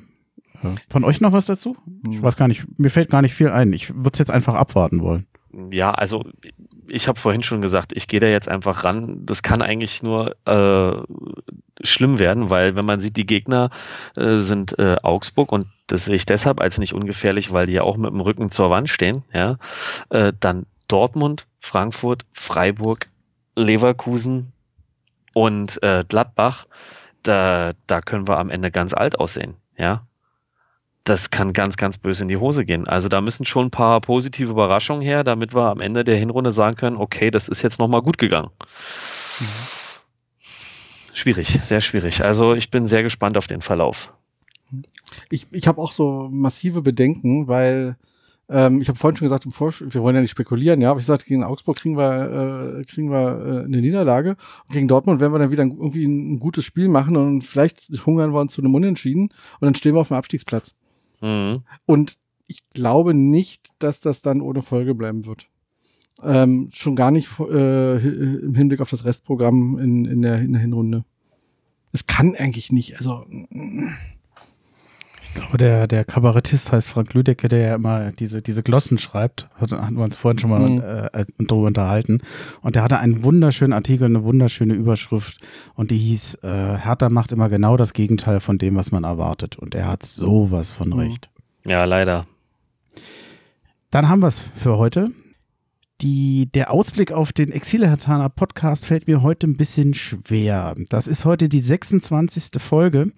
von euch noch was dazu? Ich hm. weiß gar nicht, mir fällt gar nicht viel ein. Ich würde es jetzt einfach abwarten wollen. Ja, also ich habe vorhin schon gesagt, ich gehe da jetzt einfach ran. Das kann eigentlich nur äh, schlimm werden, weil wenn man sieht, die Gegner äh, sind äh, Augsburg und das sehe ich deshalb als nicht ungefährlich, weil die ja auch mit dem Rücken zur Wand stehen. Ja, äh, dann Dortmund, Frankfurt, Freiburg, Leverkusen und äh, Gladbach. Da, da können wir am Ende ganz alt aussehen. Ja, das kann ganz, ganz böse in die Hose gehen. Also da müssen schon ein paar positive Überraschungen her, damit wir am Ende der Hinrunde sagen können, okay, das ist jetzt nochmal gut gegangen. Mhm. Schwierig, sehr schwierig. Also ich bin sehr gespannt auf den Verlauf. Ich, ich habe auch so massive Bedenken, weil Ähm, ich habe vorhin schon gesagt, im Vorsch wir wollen ja nicht spekulieren, ja, aber ich sagte, gegen Augsburg kriegen wir, äh, kriegen wir äh, eine Niederlage. Und gegen Dortmund werden wir dann wieder irgendwie ein, ein, gutes Spiel machen und vielleicht hungern wir uns zu einem Unentschieden und dann stehen wir auf dem Abstiegsplatz. Mhm. Und ich glaube nicht, dass das dann ohne Folge bleiben wird. Ähm, schon gar nicht äh, im Hinblick auf das Restprogramm in, in, der, in der Hinrunde. Es kann eigentlich nicht. Also ich glaube, der, der Kabarettist heißt Frank Lüdecke, der ja immer diese, diese Glossen schreibt. Also, hatten wir uns vorhin schon mal mhm. äh, darüber unterhalten. Und der hatte einen wunderschönen Artikel, eine wunderschöne Überschrift. Und die hieß, äh, Hertha macht immer genau das Gegenteil von dem, was man erwartet. Und er hat sowas von mhm. recht. Ja, leider. Dann haben wir es für heute die, der Ausblick auf den Exilhertaner Podcast fällt mir heute ein bisschen schwer. Das ist heute die 26. Folge,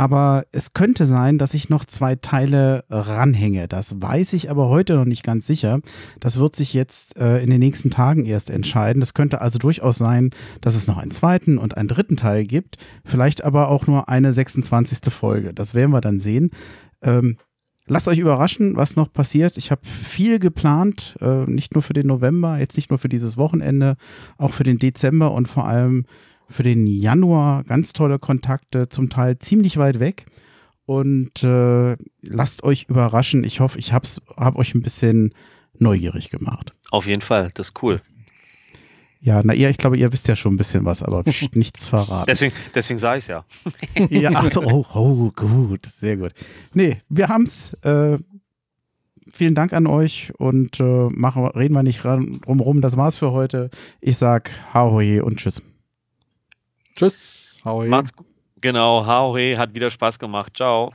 aber es könnte sein, dass ich noch zwei Teile ranhänge. Das weiß ich aber heute noch nicht ganz sicher. Das wird sich jetzt äh, in den nächsten Tagen erst entscheiden. Es könnte also durchaus sein, dass es noch einen zweiten und einen dritten Teil gibt, vielleicht aber auch nur eine 26. Folge. Das werden wir dann sehen. Ähm, lasst euch überraschen, was noch passiert. Ich habe viel geplant, äh, nicht nur für den November, jetzt nicht nur für dieses Wochenende, auch für den Dezember und vor allem für den Januar. Ganz tolle Kontakte, zum Teil ziemlich weit weg. Und äh, lasst euch überraschen. Ich hoffe, ich habe hab euch ein bisschen neugierig gemacht. Auf jeden Fall, das ist cool. Ja, na ihr, ich glaube, ihr wisst ja schon ein bisschen was, aber pst, nichts verraten. Deswegen, deswegen sage ich es ja. ja, also, oh, oh, gut, sehr gut. Nee, wir haben's. Äh, vielen Dank an euch und äh, machen, reden wir nicht drumherum. Das war's für heute. Ich sag Haohe und Tschüss. Tschüss. Haohe. Macht's gut. Genau, Haohe hat wieder Spaß gemacht. Ciao.